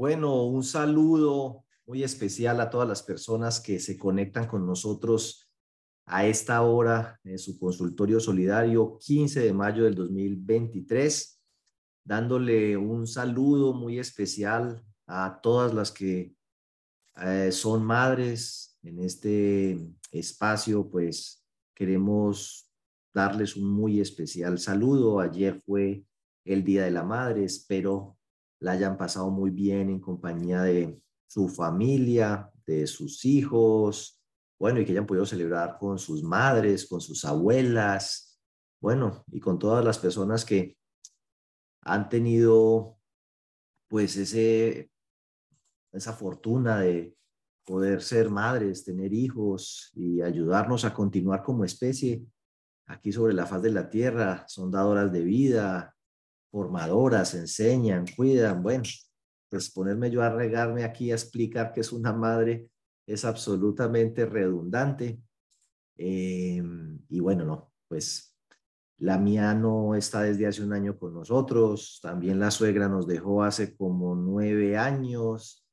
Bueno, un saludo muy especial a todas las personas que se conectan con nosotros a esta hora en su consultorio solidario 15 de mayo del 2023, dándole un saludo muy especial a todas las que eh, son madres en este espacio, pues queremos darles un muy especial saludo. Ayer fue el Día de la Madre, espero la hayan pasado muy bien en compañía de su familia, de sus hijos, bueno, y que hayan podido celebrar con sus madres, con sus abuelas, bueno, y con todas las personas que han tenido pues ese, esa fortuna de poder ser madres, tener hijos y ayudarnos a continuar como especie aquí sobre la faz de la tierra, son dadoras de vida, formadoras, enseñan, cuidan. Bueno, pues ponerme yo a regarme aquí a explicar que es una madre es absolutamente redundante. Em, y bueno, no, pues la mía no está desde hace un año con nosotros. También la suegra nos dejó hace como nueve años.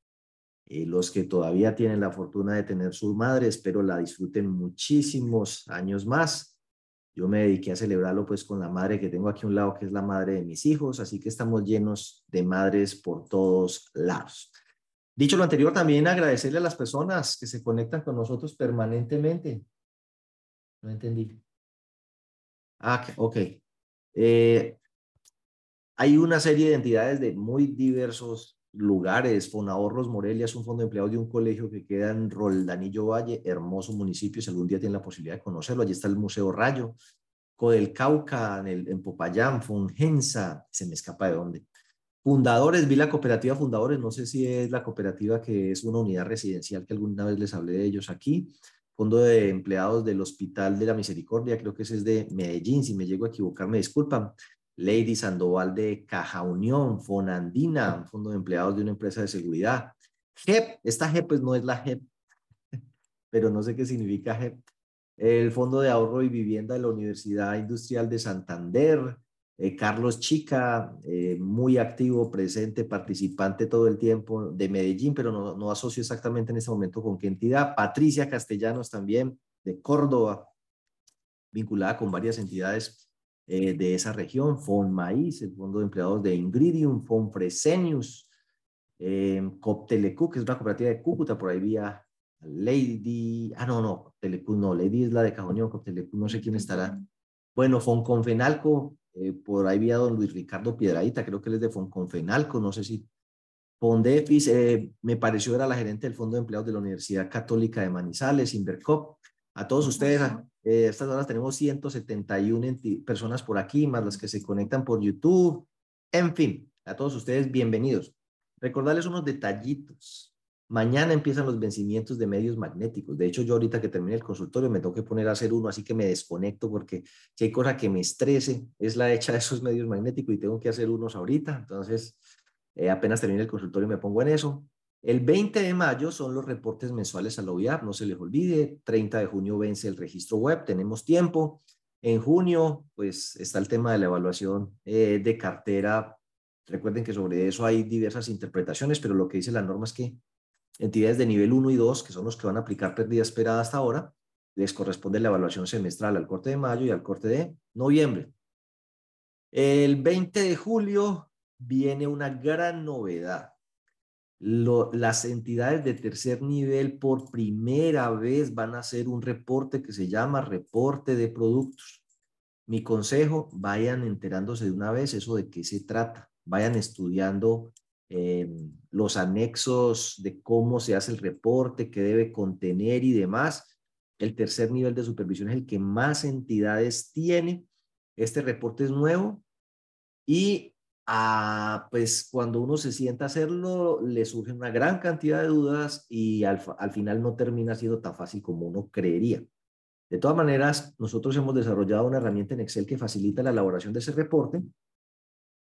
Eh, los que todavía tienen la fortuna de tener su madre, espero la disfruten muchísimos años más. Yo me dediqué a celebrarlo pues con la madre que tengo aquí a un lado, que es la madre de mis hijos, así que estamos llenos de madres por todos lados. Dicho lo anterior, también agradecerle a las personas que se conectan con nosotros permanentemente. No entendí. Ah, ok. Eh, hay una serie de entidades de muy diversos lugares. Fonahorros Morelia es un fondo de empleados de un colegio que queda en Roldanillo Valle, hermoso municipio, si algún día tienen la posibilidad de conocerlo. Allí está el Museo Rayo, Codel Cauca, en, el, Popayán, Fongensa, se me escapa de dónde. Fundadores, vi la cooperativa Fundadores, no sé si es la cooperativa que es una unidad residencial que alguna vez les hablé de ellos aquí. Fondo de empleados del Hospital de la Misericordia, creo que ese es de Medellín, si me llego a equivocar, me disculpan. Lady Sandoval de Caja Unión, Fonandina, un fondo de empleados de una empresa de seguridad. JEP, esta JEP pues no es la JEP, pero no sé qué significa JEP. El Fondo de Ahorro y Vivienda de la Universidad Industrial de Santander, eh, Carlos Chica, eh, muy activo, presente, participante todo el tiempo de Medellín, pero no, no asocio exactamente en este momento con qué entidad. Patricia Castellanos también, de Córdoba, vinculada con varias entidades eh, de esa región, Maíz, el Fondo de Empleados de Ingridium, Fonfresenius, eh, Coptelecu, que es una cooperativa de Cúcuta, por ahí vía Lady, ah, no, no, Coptelecu no, Lady es la de Cajoñón, Coptelecu no sé quién estará. Bueno, Fonconfenalco, eh, por ahí vía don Luis Ricardo Piedradita, creo que él es de Fonconfenalco, no sé si Pondefis, eh, me pareció era la gerente del Fondo de Empleados de la Universidad Católica de Manizales, Invercop. A todos ustedes, eh, estas horas tenemos 171 personas por aquí, más las que se conectan por YouTube. En fin, a todos ustedes, bienvenidos. Recordarles unos detallitos. Mañana empiezan los vencimientos de medios magnéticos. De hecho, yo ahorita que termine el consultorio me tengo que poner a hacer uno, así que me desconecto porque si hay cosa que me estrese es la hecha de esos medios magnéticos y tengo que hacer unos ahorita. Entonces, eh, apenas termine el consultorio me pongo en eso. El 20 de mayo son los reportes mensuales a la OIAP, no se les olvide. 30 de junio vence el registro web, tenemos tiempo. En junio, pues está el tema de la evaluación eh, de cartera. Recuerden que sobre eso hay diversas interpretaciones, pero lo que dice la norma es que entidades de nivel 1 y 2, que son los que van a aplicar pérdida esperada hasta ahora, les corresponde la evaluación semestral al corte de mayo y al corte de noviembre. El 20 de julio viene una gran novedad las entidades de tercer nivel por primera vez van a hacer un reporte que se llama reporte de productos. Mi consejo, vayan enterándose de una vez eso de qué se trata. Vayan estudiando em, los anexos de cómo se hace el reporte, qué debe contener y demás. El tercer nivel de supervisión es el que más entidades tiene. Este reporte es nuevo y pues cuando uno se sienta a hacerlo, le surge una gran cantidad de dudas y al, al final no termina siendo tan fácil como uno creería. De todas maneras, nosotros hemos desarrollado una herramienta en Excel que facilita la elaboración de ese reporte,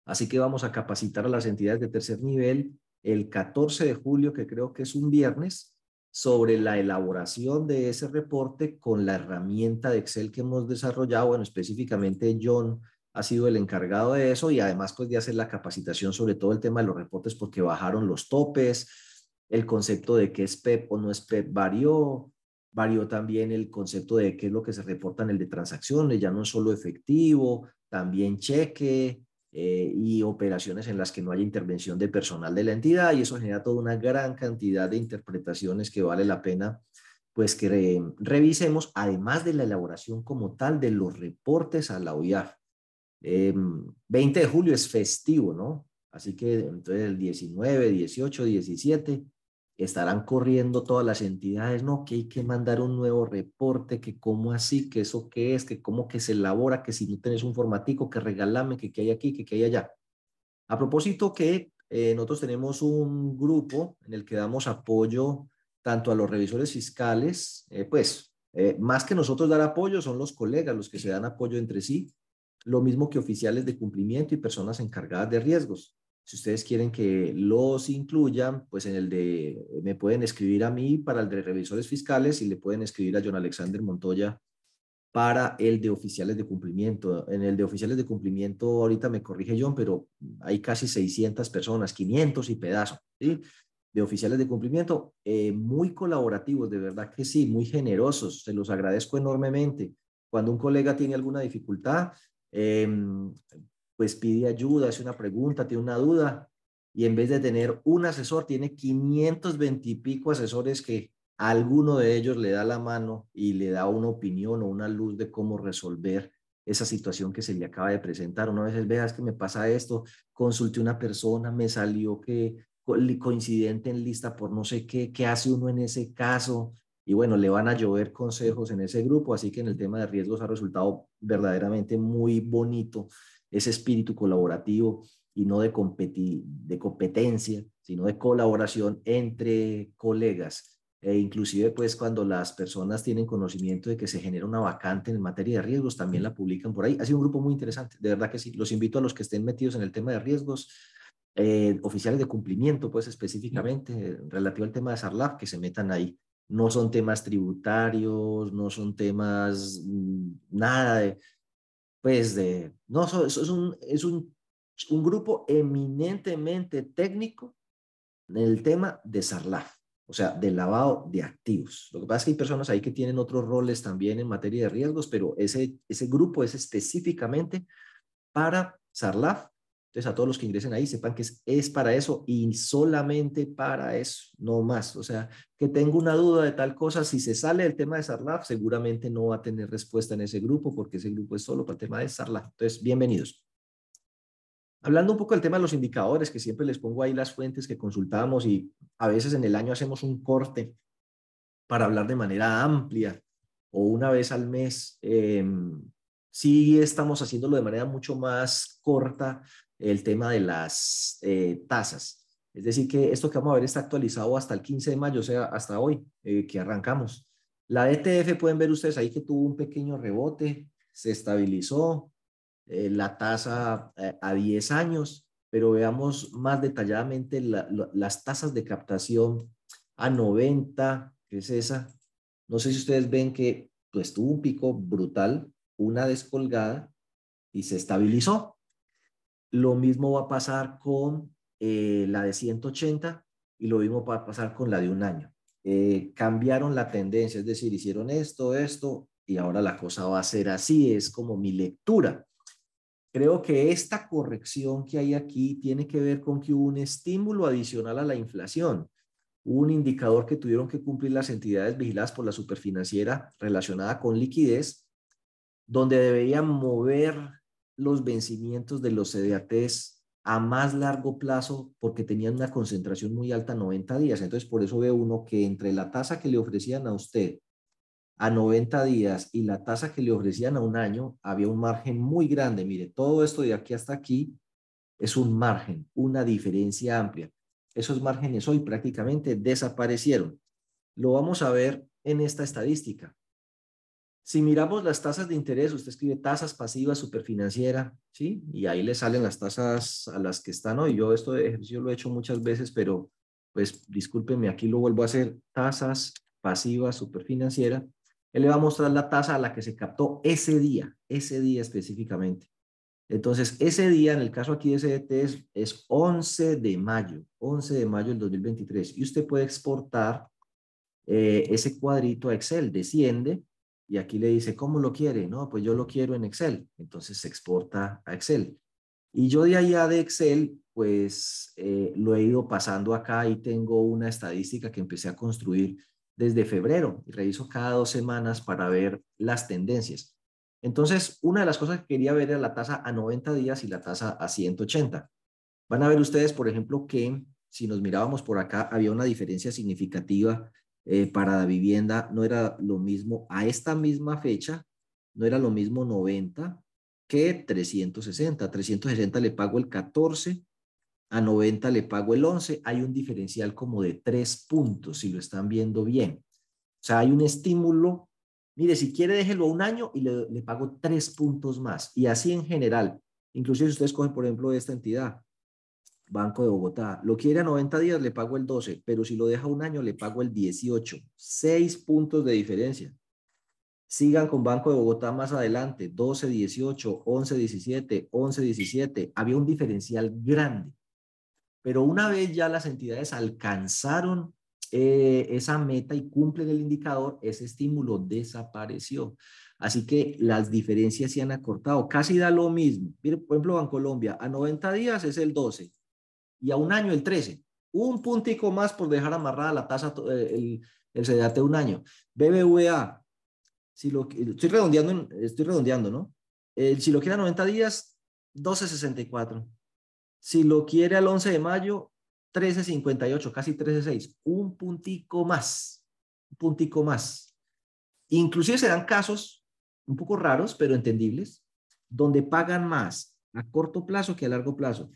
así que vamos a capacitar a las entidades de tercer nivel el 14 de julio, que creo que es un viernes, sobre la elaboración de ese reporte con la herramienta de Excel que hemos desarrollado, bueno, específicamente John ha sido el encargado de eso y además pues de hacer la capacitación sobre todo el tema de los reportes porque bajaron los topes, el concepto de qué es PEP o no es PEP varió, varió también el concepto de qué es lo que se reporta en el de transacciones, ya no es solo efectivo, también cheque eh, y operaciones en las que no haya intervención de personal de la entidad y eso genera toda una gran cantidad de interpretaciones que vale la pena pues que revisemos, además de la elaboración como tal de los reportes a la OIAF. 20 de julio es festivo, ¿no? Así que entonces el 19, 18, 17 estarán corriendo todas las entidades, no, que hay que mandar un nuevo reporte, que cómo así, que eso qué es, que cómo que se elabora, que si no tenés un formatico, que regalame, que qué hay aquí, que qué hay allá. A propósito que eh, nosotros tenemos un grupo en el que damos apoyo tanto a los revisores fiscales, eh, pues eh, más que nosotros dar apoyo, son los colegas los que se dan apoyo entre sí, lo mismo que oficiales de cumplimiento y personas encargadas de riesgos. Si ustedes quieren que los incluyan, pues en el de, me pueden escribir a mí para el de revisores fiscales y le pueden escribir a John Alexander Montoya para el de oficiales de cumplimiento. En el de oficiales de cumplimiento, ahorita me corrige John, pero hay casi 600 personas, 500 y pedazo, ¿sí? De oficiales de cumplimiento, eh, muy colaborativos, de verdad que sí, muy generosos, se los agradezco enormemente. Cuando un colega tiene alguna dificultad, eh, pues pide ayuda, hace una pregunta, tiene una duda, y en vez de tener un asesor, tiene 520 y pico asesores que alguno de ellos le da la mano y le da una opinión o una luz de cómo resolver esa situación que se le acaba de presentar. Una vez veas que me pasa esto, consulté una persona, me salió que coincidente en lista por no sé qué, qué hace uno en ese caso. Y bueno, le van a llover consejos en ese grupo, así que en el tema de riesgos ha resultado verdaderamente muy bonito ese espíritu colaborativo y no de, de competencia, sino de colaboración entre colegas. E inclusive, pues, cuando las personas tienen conocimiento de que se genera una vacante en materia de riesgos, también la publican por ahí. Ha sido un grupo muy interesante, de verdad que sí. Los invito a los que estén metidos en el tema de riesgos, eh, oficiales de cumplimiento, pues, específicamente, relativo al tema de SARLAF, que se metan ahí. No son temas tributarios, no son temas, mm, nada de, pues de, no, es, un, es un, un, grupo eminentemente técnico en el tema de SARLAF, o sea, de lavado de activos. Lo que pasa es que hay personas ahí que tienen otros roles también en materia de riesgos, pero ese, ese grupo es específicamente para SARLAF entonces, a todos los que ingresen ahí, sepan que es, es, para eso y solamente para eso, no más. O sea, que tengo una duda de tal cosa, si se sale del tema de SARLAF, seguramente no va a tener respuesta en ese grupo porque ese grupo es solo para el tema de SARLAF. Entonces, bienvenidos. Hablando un poco del tema de los indicadores, que siempre les pongo ahí las fuentes que consultamos y a veces en el año hacemos un corte para hablar de manera amplia o una vez al mes. Eh, sí estamos haciéndolo de manera mucho más corta el tema de las eh, tasas. Es decir, que esto que vamos a ver está actualizado hasta el 15 de mayo, o sea, hasta hoy eh, que arrancamos. La ETF pueden ver ustedes ahí que tuvo un pequeño rebote, se estabilizó eh, la tasa a 10 años, pero veamos más detalladamente las tasas de captación a 90, que es esa. No sé si ustedes ven que pues tuvo un pico brutal, una descolgada y se estabilizó. Lo mismo va a pasar con eh, la de 180 y lo mismo va a pasar con la de un año. Eh, cambiaron la tendencia, es decir, hicieron esto, esto, y ahora la cosa va a ser así, es como mi lectura. Creo que esta corrección que hay aquí tiene que ver con que hubo un estímulo adicional a la inflación. Un indicador que tuvieron que cumplir las entidades vigiladas por la superfinanciera relacionada con liquidez, donde deberían mover los vencimientos de los CDATs a más largo plazo porque tenían una concentración muy alta, 90 días. Entonces, por eso ve uno que entre la tasa que le ofrecían a usted a 90 días y la tasa que le ofrecían a un año, había un margen muy grande. Mire, todo esto de aquí hasta aquí es un margen, una diferencia amplia. Esos márgenes hoy prácticamente desaparecieron. Lo vamos a ver en esta estadística. Si miramos las tasas de interés, usted escribe tasas pasivas superfinanciera, ¿sí? Y ahí le salen las tasas a las que están hoy. Yo esto de ejercicio lo he hecho muchas veces, pero pues discúlpeme, aquí lo vuelvo a hacer. Tasas pasivas superfinanciera. Él le va a mostrar la tasa a la que se captó ese día, ese día específicamente. Entonces, ese día, en el caso aquí de CDT, es, es 11 de mayo, 11 de mayo del 2023. Y usted puede exportar eh, ese cuadrito a Excel, desciende y aquí le dice, ¿cómo lo quiere? No, pues yo lo quiero en Excel. Entonces se exporta a Excel. Y yo de allá de Excel, pues eh, lo he ido pasando acá y tengo una estadística que empecé a construir desde febrero y reviso cada dos semanas para ver las tendencias. Entonces, una de las cosas que quería ver era la tasa a 90 días y la tasa a 180. Van a ver ustedes, por ejemplo, que si nos mirábamos por acá, había una diferencia significativa eh, para la vivienda. No era lo mismo a esta misma fecha, no era lo mismo 90 que 360. 360 le pago el 14, a 90 le pago el 11. Hay un diferencial como de tres puntos, si lo están viendo bien. O sea, hay un estímulo. Mire, si quiere, déjelo un año y le, pago tres puntos más. Y así en general. Inclusive si ustedes cogen, por ejemplo, esta entidad, Banco de Bogotá, lo quiere a 90 días, le pago el 12, pero si lo deja un año, le pago el 18. Seis puntos de diferencia. Sigan con Banco de Bogotá más adelante, 12, 18, 11, 17, 11, 17. Había un diferencial grande. Pero una vez ya las entidades alcanzaron eh, esa meta y cumplen el indicador, ese estímulo desapareció. Así que las diferencias se han acortado. Casi da lo mismo. Mire, por ejemplo, Bancolombia, a 90 días es el 12 y a un año el 13. Un puntico más por dejar amarrada la tasa, eh, el, el CDAT un año. BBVA, si lo, estoy redondeando, estoy redondeando, ¿no? si lo quiere a 90 días, 12.64. Si lo quiere al 11 de mayo, 13.58, casi 13.6. Un puntico más, un puntico más. Inclusive se dan casos un poco raros, pero entendibles, donde pagan más a corto plazo que a largo plazo.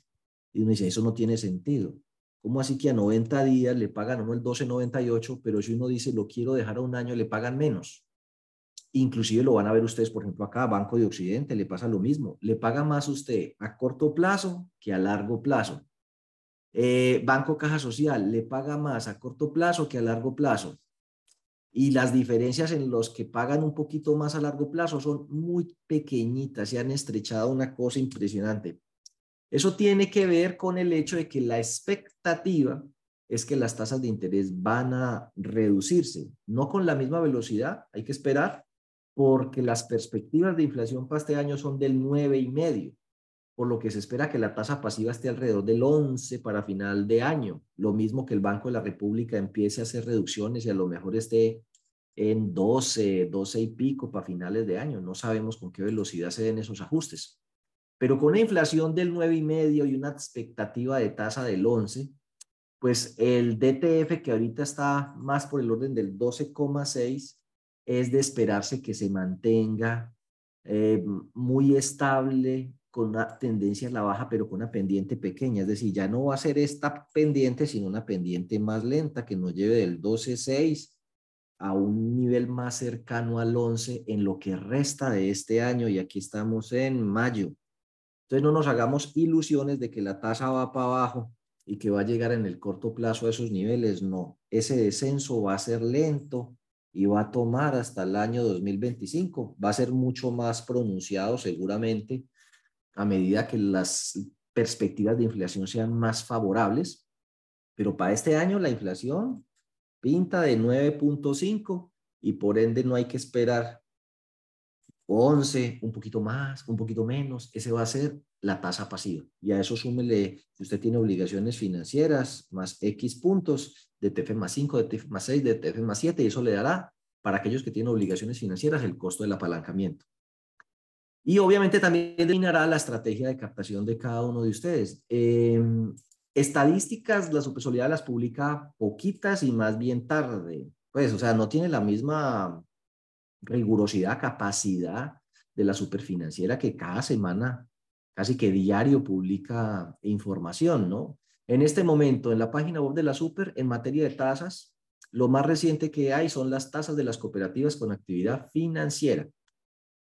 Y uno dice, eso no tiene sentido. ¿Cómo así que a 90 días le pagan uno el 12.98, pero si uno dice, lo quiero dejar a un año, le pagan menos? Inclusive lo van a ver ustedes, por ejemplo, acá, Banco de Occidente, le pasa lo mismo. Le paga más usted a corto plazo que a largo plazo. Eh, Banco Caja Social le paga más a corto plazo que a largo plazo. Y las diferencias en los que pagan un poquito más a largo plazo son muy pequeñitas, se han estrechado una cosa impresionante. Eso tiene que ver con el hecho de que la expectativa es que las tasas de interés van a reducirse, no con la misma velocidad, hay que esperar, porque las perspectivas de inflación para este año son del 9,5, por lo que se espera que la tasa pasiva esté alrededor del 11 para final de año. Lo mismo que el Banco de la República empiece a hacer reducciones y a lo mejor esté en 12, 12 y pico para finales de año. No sabemos con qué velocidad se den esos ajustes. Pero con una inflación del 9,5 y una expectativa de tasa del 11, pues el DTF que ahorita está más por el orden del 12,6 es de esperarse que se mantenga eh, muy estable con una tendencia a la baja, pero con una pendiente pequeña. Es decir, ya no va a ser esta pendiente, sino una pendiente más lenta que nos lleve del 12.6 a un nivel más cercano al 11 en lo que resta de este año. Y aquí estamos en mayo. Entonces no nos hagamos ilusiones de que la tasa va para abajo y que va a llegar en el corto plazo a esos niveles. No, ese descenso va a ser lento y va a tomar hasta el año 2025. Va a ser mucho más pronunciado seguramente a medida que las perspectivas de inflación sean más favorables. Pero para este año la inflación pinta de 9.5 y por ende no hay que esperar 11, un poquito más, un poquito menos. Ese va a ser la tasa pasiva. Y a eso súmele, si usted tiene obligaciones financieras, más X puntos, de TF más 5, de TF más 6, de TF más 7, y eso le dará para aquellos que tienen obligaciones financieras el costo del apalancamiento. Y obviamente también determinará la estrategia de captación de cada uno de ustedes. Em, estadísticas, la supersolidaridad las publica poquitas y más bien tarde. Pues, o sea, no tiene la misma rigurosidad, capacidad de la superfinanciera que cada semana casi que diario publica información, ¿no? En este momento, en la página web de la Super, en materia de tasas, lo más reciente que hay son las tasas de las cooperativas con actividad financiera.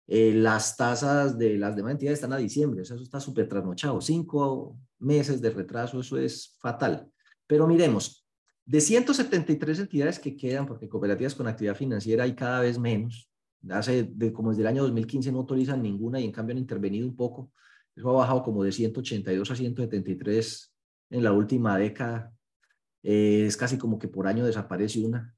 Eh, las tasas de las demás entidades están a diciembre, o sea, eso está súper trasnochado. Cinco meses de retraso, eso es fatal. Pero miremos, de 173 entidades que quedan, porque cooperativas con actividad financiera hay cada vez menos, hace de, como desde el año 2015 no autorizan ninguna y en cambio han intervenido un poco Eso ha bajado como de 182 a 173 en la última década. Eh, es casi como que por año desaparece una.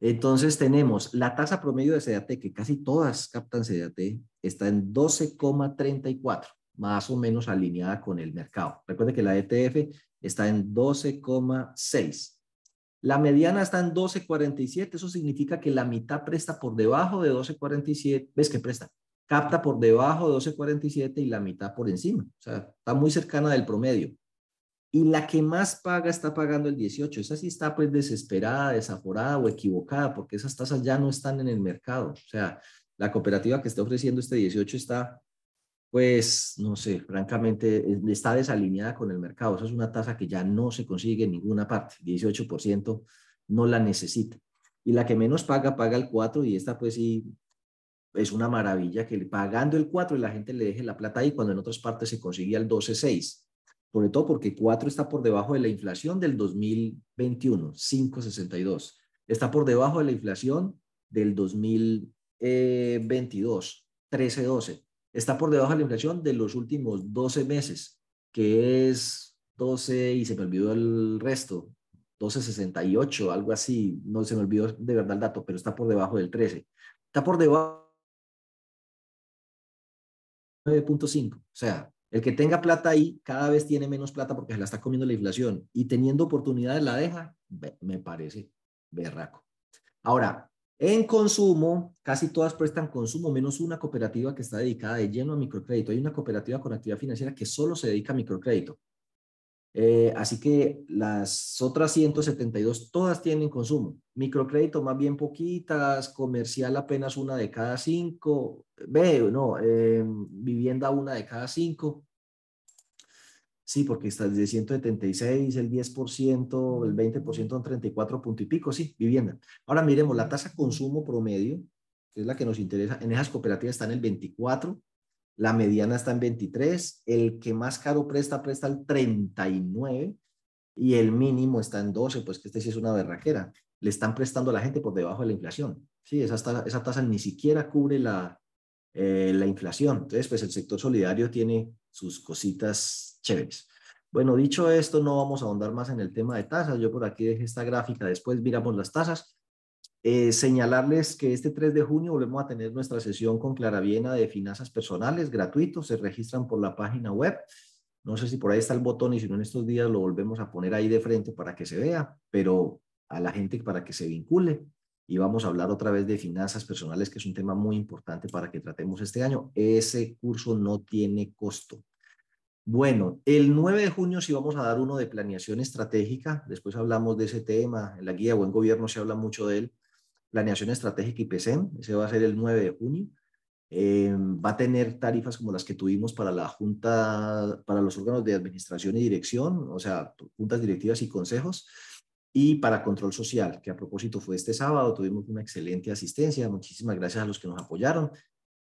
Entonces tenemos la tasa promedio de CDAT, que casi todas captan CDAT, está en 12,34, más o menos alineada con el mercado. Recuerde que la ETF está en 12,6. La mediana está en 12.47, eso significa que la mitad presta por debajo de 12.47, ¿ves que presta? Capta por debajo de 12.47 y la mitad por encima, o sea, está muy cercana del promedio. Y la que más paga está pagando el 18, esa sí está pues desesperada, desaforada o equivocada, porque esas tasas ya no están en el mercado, o sea, la cooperativa que está ofreciendo este 18 está pues no sé, francamente está desalineada con el mercado. Esa es una tasa que ya no se consigue en ninguna parte. 18% no la necesita. Y la que menos paga, paga el 4 y esta pues sí es una maravilla que pagando el 4 y la gente le deje la plata ahí cuando en otras partes se conseguía el 12.6. Sobre todo porque 4 está por debajo de la inflación del 2021, 5.62. Está por debajo de la inflación del 2022, 13.12 está por debajo de la inflación de los últimos 12 meses, que es 12 y se me olvidó el resto, 12.68, algo así, no se me olvidó de verdad el dato, pero está por debajo del 13. Está por debajo 9.5, o sea, el que tenga plata ahí cada vez tiene menos plata porque se la está comiendo la inflación y teniendo oportunidades la deja, me parece berraco. Ahora, en consumo, casi todas prestan consumo, menos una cooperativa que está dedicada de lleno a microcrédito. Hay una cooperativa con actividad financiera que solo se dedica a microcrédito. Eh, así que las otras 172 todas tienen consumo. Microcrédito más bien poquitas, comercial apenas una de cada cinco, ve, no, eh, vivienda una de cada cinco. Sí, porque está desde 176, el 10%, el 20% son 34 punto y pico, sí, vivienda. Ahora miremos la tasa consumo promedio, que es la que nos interesa, en esas cooperativas está en el 24, la mediana está en 23, el que más caro presta, presta el 39 y el mínimo está en 12, pues que este sí es una berraquera. Le están prestando a la gente por debajo de la inflación. Sí, esa, tasa, esa tasa ni siquiera cubre la, eh, la inflación. Entonces, pues el sector solidario tiene sus cositas chéveres. Bueno, dicho esto, no vamos a ahondar más en el tema de tasas. Yo por aquí dejé esta gráfica, después miramos las tasas. Eh, señalarles que este 3 de junio volvemos a tener nuestra sesión con Clara Viena de finanzas personales, gratuito, se registran por la página web. No sé si por ahí está el botón y si no en estos días lo volvemos a poner ahí de frente para que se vea, pero a la gente para que se vincule. Y vamos a hablar otra vez de finanzas personales, que es un tema muy importante para que tratemos este año. Ese curso no tiene costo. Bueno, el 9 de junio sí vamos a dar uno de planeación estratégica. Después hablamos de ese tema. En la guía Buen Gobierno se habla mucho de él. Planeación estratégica y PCM. Ese va a ser el 9 de junio. Eh, va a tener tarifas como las que tuvimos para la Junta, para los órganos de administración y dirección, o sea, juntas directivas y consejos, y para control social, que a propósito fue este sábado. Tuvimos una excelente asistencia. Muchísimas gracias a los que nos apoyaron.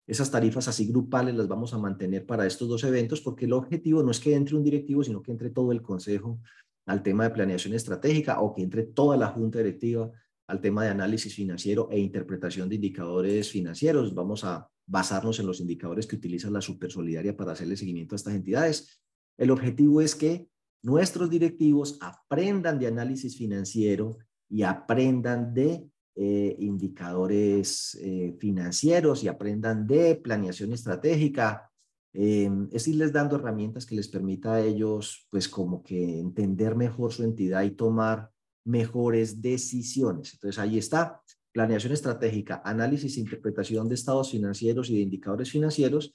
Esas tarifas así grupales las vamos a mantener para estos dos eventos porque el objetivo no es que entre un directivo, sino que entre todo el consejo al tema de planeación estratégica o que entre toda la junta directiva al tema de análisis financiero e interpretación de indicadores financieros. Vamos a basarnos en los indicadores que utiliza la Supersolidaria para hacerle seguimiento a estas entidades. El objetivo es que nuestros directivos aprendan de análisis financiero y aprendan de eh, indicadores eh, financieros y aprendan de planeación estratégica. Eh, es irles dando herramientas que les permita a ellos, pues como que entender mejor su entidad y tomar mejores decisiones. Entonces ahí está, planeación estratégica, análisis e interpretación de estados financieros y de indicadores financieros.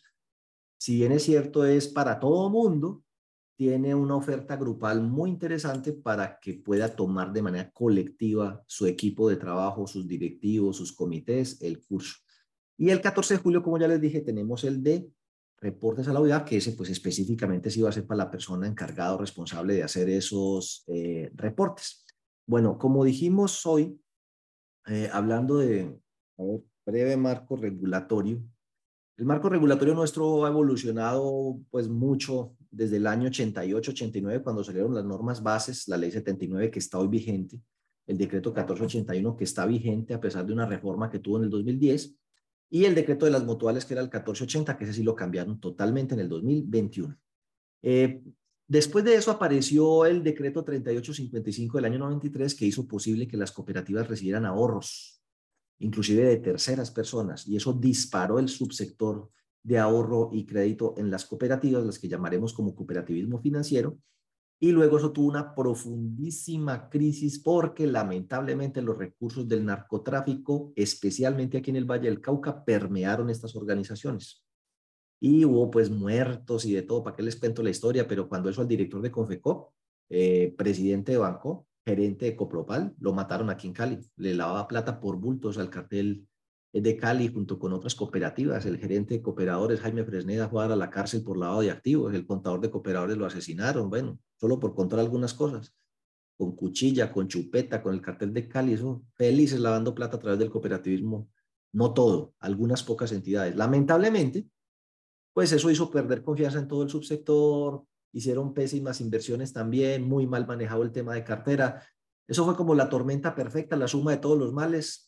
Si bien es cierto, es para todo mundo, tiene una oferta grupal muy interesante para que pueda tomar de manera colectiva su equipo de trabajo, sus directivos, sus comités, el curso. Y el 14 de julio, como ya les dije, tenemos el de reportes a la OIA, que ese pues específicamente sí va a ser para la persona encargada o responsable de hacer esos eh, reportes. Bueno, como dijimos hoy, eh, hablando de breve marco regulatorio, el marco regulatorio nuestro ha evolucionado pues mucho desde el año 88-89 cuando salieron las normas bases, la ley 79 que está hoy vigente, el decreto 1481 que está vigente a pesar de una reforma que tuvo en el 2010 y el decreto de las mutuales, que era el 1480, que ese sí lo cambiaron totalmente en el 2021. Eh, después de eso apareció el decreto 3855 del año 93, que hizo posible que las cooperativas recibieran ahorros, inclusive de terceras personas, y eso disparó el subsector de ahorro y crédito en las cooperativas, las que llamaremos como cooperativismo financiero, y luego eso tuvo una profundísima crisis porque lamentablemente los recursos del narcotráfico, especialmente aquí en el Valle del Cauca, permearon estas organizaciones. Y hubo pues muertos y de todo, ¿para qué les cuento la historia? Pero cuando eso al director de Confecop, eh, presidente de banco, gerente de Copropal, lo mataron aquí en Cali. Le lavaba plata por bultos al cartel de Cali junto con otras cooperativas. El gerente de cooperadores, Jaime Fresneda, fue a la cárcel por lavado de activos. El contador de cooperadores lo asesinaron, bueno, solo por contar algunas cosas. Con cuchilla, con chupeta, con el cartel de Cali, eso, felices lavando plata a través del cooperativismo. No todo, algunas pocas entidades. Lamentablemente, pues eso hizo perder confianza en todo el subsector, hicieron pésimas inversiones también, muy mal manejado el tema de cartera. Eso fue como la tormenta perfecta, la suma de todos los males,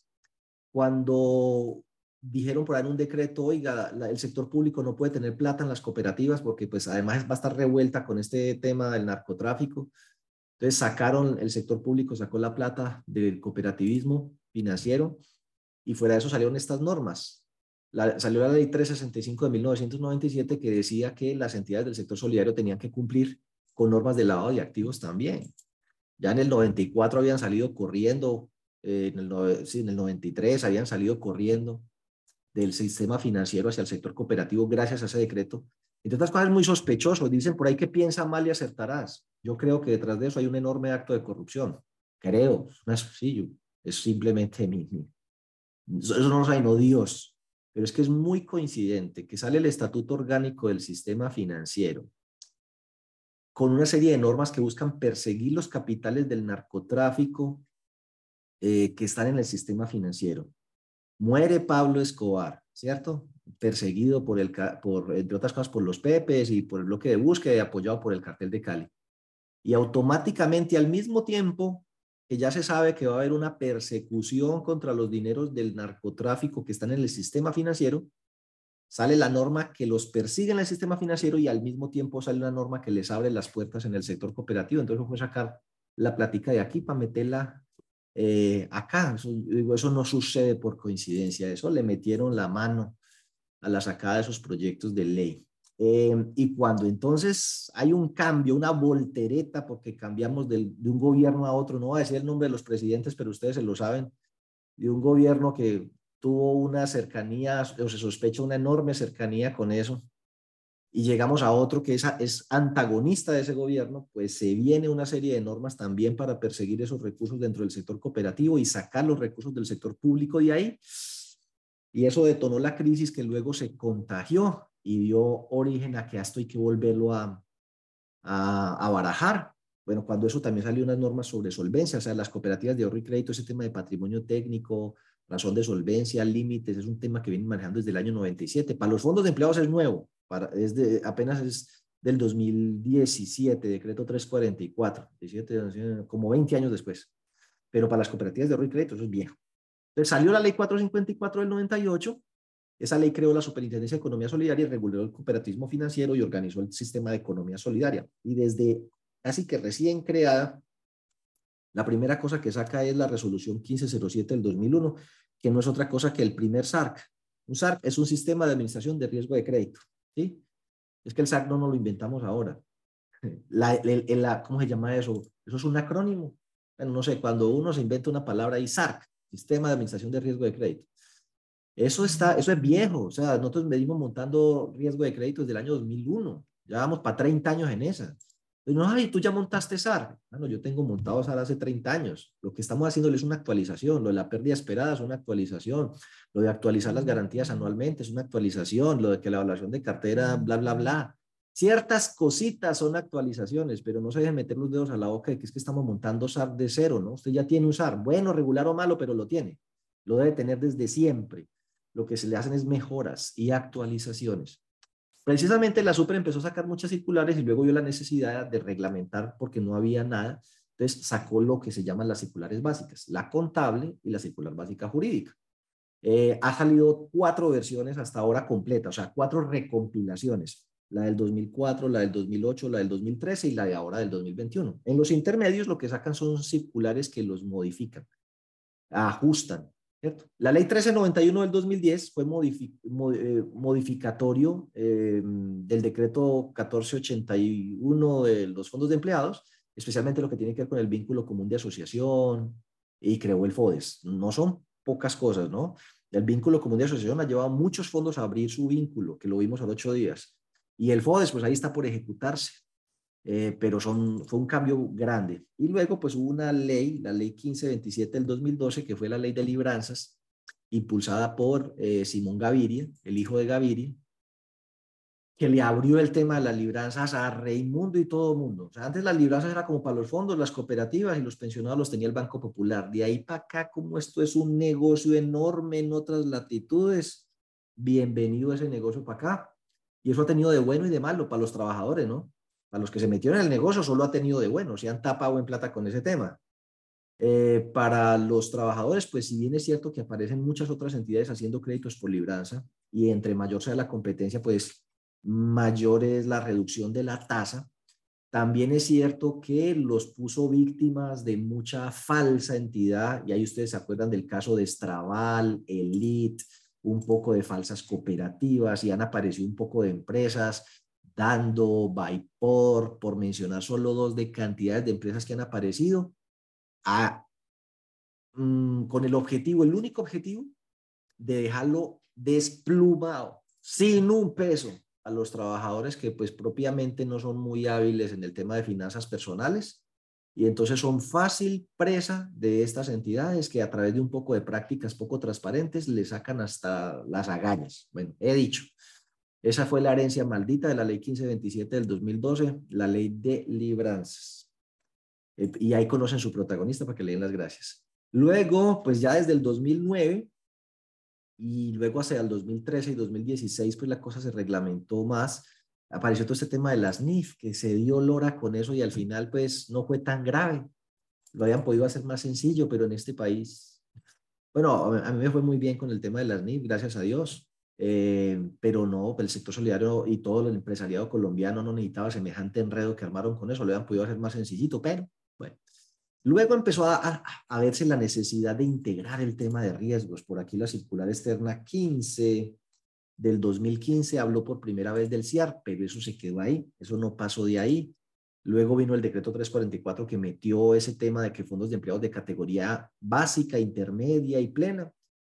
cuando dijeron por ahí en un decreto, oiga, el sector público no puede tener plata en las cooperativas porque pues además va a estar revuelta con este tema del narcotráfico. Entonces sacaron, el sector público sacó la plata del cooperativismo financiero y fuera de eso salieron estas normas. salió la ley 365 de 1997 que decía que las entidades del sector solidario tenían que cumplir con normas de lavado de activos también. Ya en el 94 habían salido corriendo eh, en, el, sí, en el 93 habían salido corriendo del sistema financiero hacia el sector cooperativo gracias a ese decreto. Entre otras cosas, muy sospechoso. Dicen por ahí que piensa mal y acertarás. Yo creo que detrás de eso hay un enorme acto de corrupción. Creo, no es, sí, es simplemente mi, Eso no lo sabe no Dios. Pero es que es muy coincidente que sale el estatuto orgánico del sistema financiero con una serie de normas que buscan perseguir los capitales del narcotráfico, eh, que están en el sistema financiero. Muere Pablo Escobar, ¿cierto? Perseguido por, el, por, entre otras cosas, por los Pepes y por el bloque de búsqueda y apoyado por el cartel de Cali. Y automáticamente, al mismo tiempo que ya se sabe que va a haber una persecución contra los dineros del narcotráfico que están en el sistema financiero, sale la norma que los persigue en el sistema financiero y al mismo tiempo sale una norma que les abre las puertas en el sector cooperativo. Entonces, a sacar la plática de aquí para meterla eh, acá. Eso, digo, eso no sucede por coincidencia, eso le metieron la mano a la sacada de esos proyectos de ley. Eh, y cuando entonces hay un cambio, una voltereta, porque cambiamos de un gobierno a otro, no voy a decir el nombre de los presidentes, pero ustedes se lo saben, de un gobierno que tuvo una cercanía, o se sospecha una enorme cercanía con eso, y llegamos a otro que es, es antagonista de ese gobierno, pues se viene una serie de normas también para perseguir esos recursos dentro del sector cooperativo y sacar los recursos del sector público de ahí. Y eso detonó la crisis que luego se contagió y dio origen a que esto hay que volverlo a, a, a barajar. Bueno, cuando eso también salió unas normas sobre solvencia, o sea, las cooperativas de ahorro y crédito, ese tema de patrimonio técnico, razón de solvencia, límites, es un tema que vienen manejando desde el año 97. Para los fondos de empleados es nuevo, es de, apenas es del 2017, decreto 344, 17, como 20 años después. Pero para las cooperativas de ahorro y crédito eso es viejo. Entonces salió la ley 454 del 98, esa ley creó la Superintendencia de Economía Solidaria y reguló el cooperativismo financiero y organizó el sistema de economía solidaria. Y desde casi que recién creada, la primera cosa que saca es la resolución 1507 del 2001, que no es otra cosa que el primer SARC. Un SARC es un sistema de administración de riesgo de crédito. ¿Sí? Es que el SAC no nos lo inventamos ahora. ¿Cómo se llama eso? Eso es un acrónimo. Bueno, no sé, cuando uno se inventa una palabra ahí, SARC, Sistema de Administración de Riesgo de Crédito. Eso, está, eso es viejo, o sea, nosotros medimos montando riesgo de crédito desde el año 2001. Ya vamos para 30 años en esa. No, ay, tú ya montaste SAR. Bueno, yo tengo montado SAR hace 30 años. Lo que estamos haciendo es una actualización. Lo de la pérdida esperada es una actualización. Lo de actualizar las garantías anualmente es una actualización. Lo de que la evaluación de cartera, bla, bla, bla. Ciertas cositas son actualizaciones, pero no se dejen meter los dedos a la boca de que es que estamos montando SAR de cero, ¿no? Usted ya tiene un SAR, bueno, regular o malo, pero lo tiene. Lo debe tener desde siempre. Lo que se le hacen es mejoras y actualizaciones. Precisamente la Super empezó a sacar muchas circulares y luego vio la necesidad de reglamentar porque no había nada. Entonces sacó lo que se llaman las circulares básicas, la contable y la circular básica jurídica. Eh, ha salido cuatro versiones hasta ahora completas, o sea, cuatro recompilaciones. La del 2004, la del 2008, la del 2013 y la de ahora del 2021. En los intermedios lo que sacan son circulares que los modifican, ajustan. La ley 1391 del 2010 fue eh, modificatorio eh, del decreto 1481 de los fondos de empleados, especialmente lo que tiene que ver con el vínculo común de asociación y creó el FODES. No son pocas cosas, ¿no? El vínculo común de asociación ha llevado muchos fondos a abrir su vínculo, que lo vimos a ocho días. Y el FODES, pues ahí está por ejecutarse, eh, pero son, fue un cambio grande. Y luego, pues hubo una ley, la ley 1527 del 2012, que fue la ley de libranzas, impulsada por eh, Simón Gaviria, el hijo de Gaviria, que le abrió el tema de las libranzas a Raimundo y todo el mundo. Antes las libranzas era como para los fondos, las cooperativas y los pensionados los tenía el Banco Popular. De ahí para acá, como esto es un negocio enorme en otras latitudes, bienvenido ese negocio para acá. Y eso ha tenido de bueno y de malo para los trabajadores, ¿no? Para los que se metieron en el negocio solo ha tenido de bueno, se han tapado en plata con ese tema. Eh, para los trabajadores, pues si bien es cierto que aparecen muchas otras entidades haciendo créditos por libranza y entre mayor sea la competencia, pues mayor es la reducción de la tasa. También es cierto que los puso víctimas de mucha falsa entidad, y ahí ustedes se acuerdan del caso de Straval, Elite, un poco de falsas cooperativas, y han aparecido un poco de empresas, Dando, Vaipor, por mencionar solo dos de cantidades de empresas que han aparecido, mm, con el objetivo, el único objetivo, de dejarlo desplumado, sin un peso, a los trabajadores que pues propiamente no son muy hábiles en el tema de finanzas personales y entonces son fácil presa de estas entidades que a través de un poco de prácticas poco transparentes le sacan hasta las agallas. Bueno, he dicho, esa fue la herencia maldita de la ley 1527 del 2012, la ley de libranzas. Y ahí conocen su protagonista para que le den las gracias. Luego, pues ya desde el 2009, y luego hacia el 2013 y 2016, pues la cosa se reglamentó más. Apareció todo este tema de las NIF, que se dio lora con eso y al final pues no fue tan grave. Lo habían podido hacer más sencillo, pero en este país, bueno, a mí me fue muy bien con el tema de las NIF, gracias a Dios. Eh, pero no, el sector solidario y todo el empresariado colombiano no necesitaba semejante enredo que armaron con eso, lo habían podido hacer más sencillito, pero bueno, Luego empezó a, verse la necesidad de integrar el tema de riesgos. Por aquí la circular externa 15 del 2015 habló por primera vez del CIAR, pero eso se quedó ahí, eso no pasó de ahí. Luego vino el decreto 344 que metió ese tema de que fondos de empleados de categoría básica, intermedia y plena.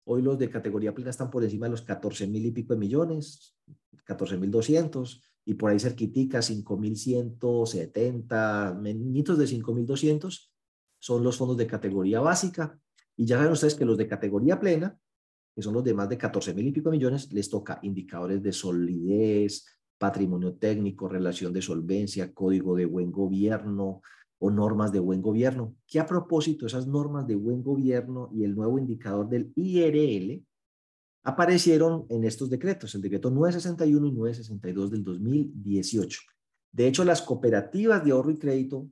Hoy los de categoría plena están por encima de los 14 mil y pico de millones, 14 mil 200 y por ahí cerquitica 5 mil 170, menitos de 5 mil 200 son los fondos de categoría básica. Y ya saben ustedes que los de categoría plena, que son los de más de 14 mil y pico millones, les toca indicadores de solidez, patrimonio técnico, relación de solvencia, código de buen gobierno o normas de buen gobierno. Que a propósito, esas normas de buen gobierno y el nuevo indicador del IRL aparecieron en estos decretos, el decreto 961 y 962 del 2018. De hecho, las cooperativas de ahorro y crédito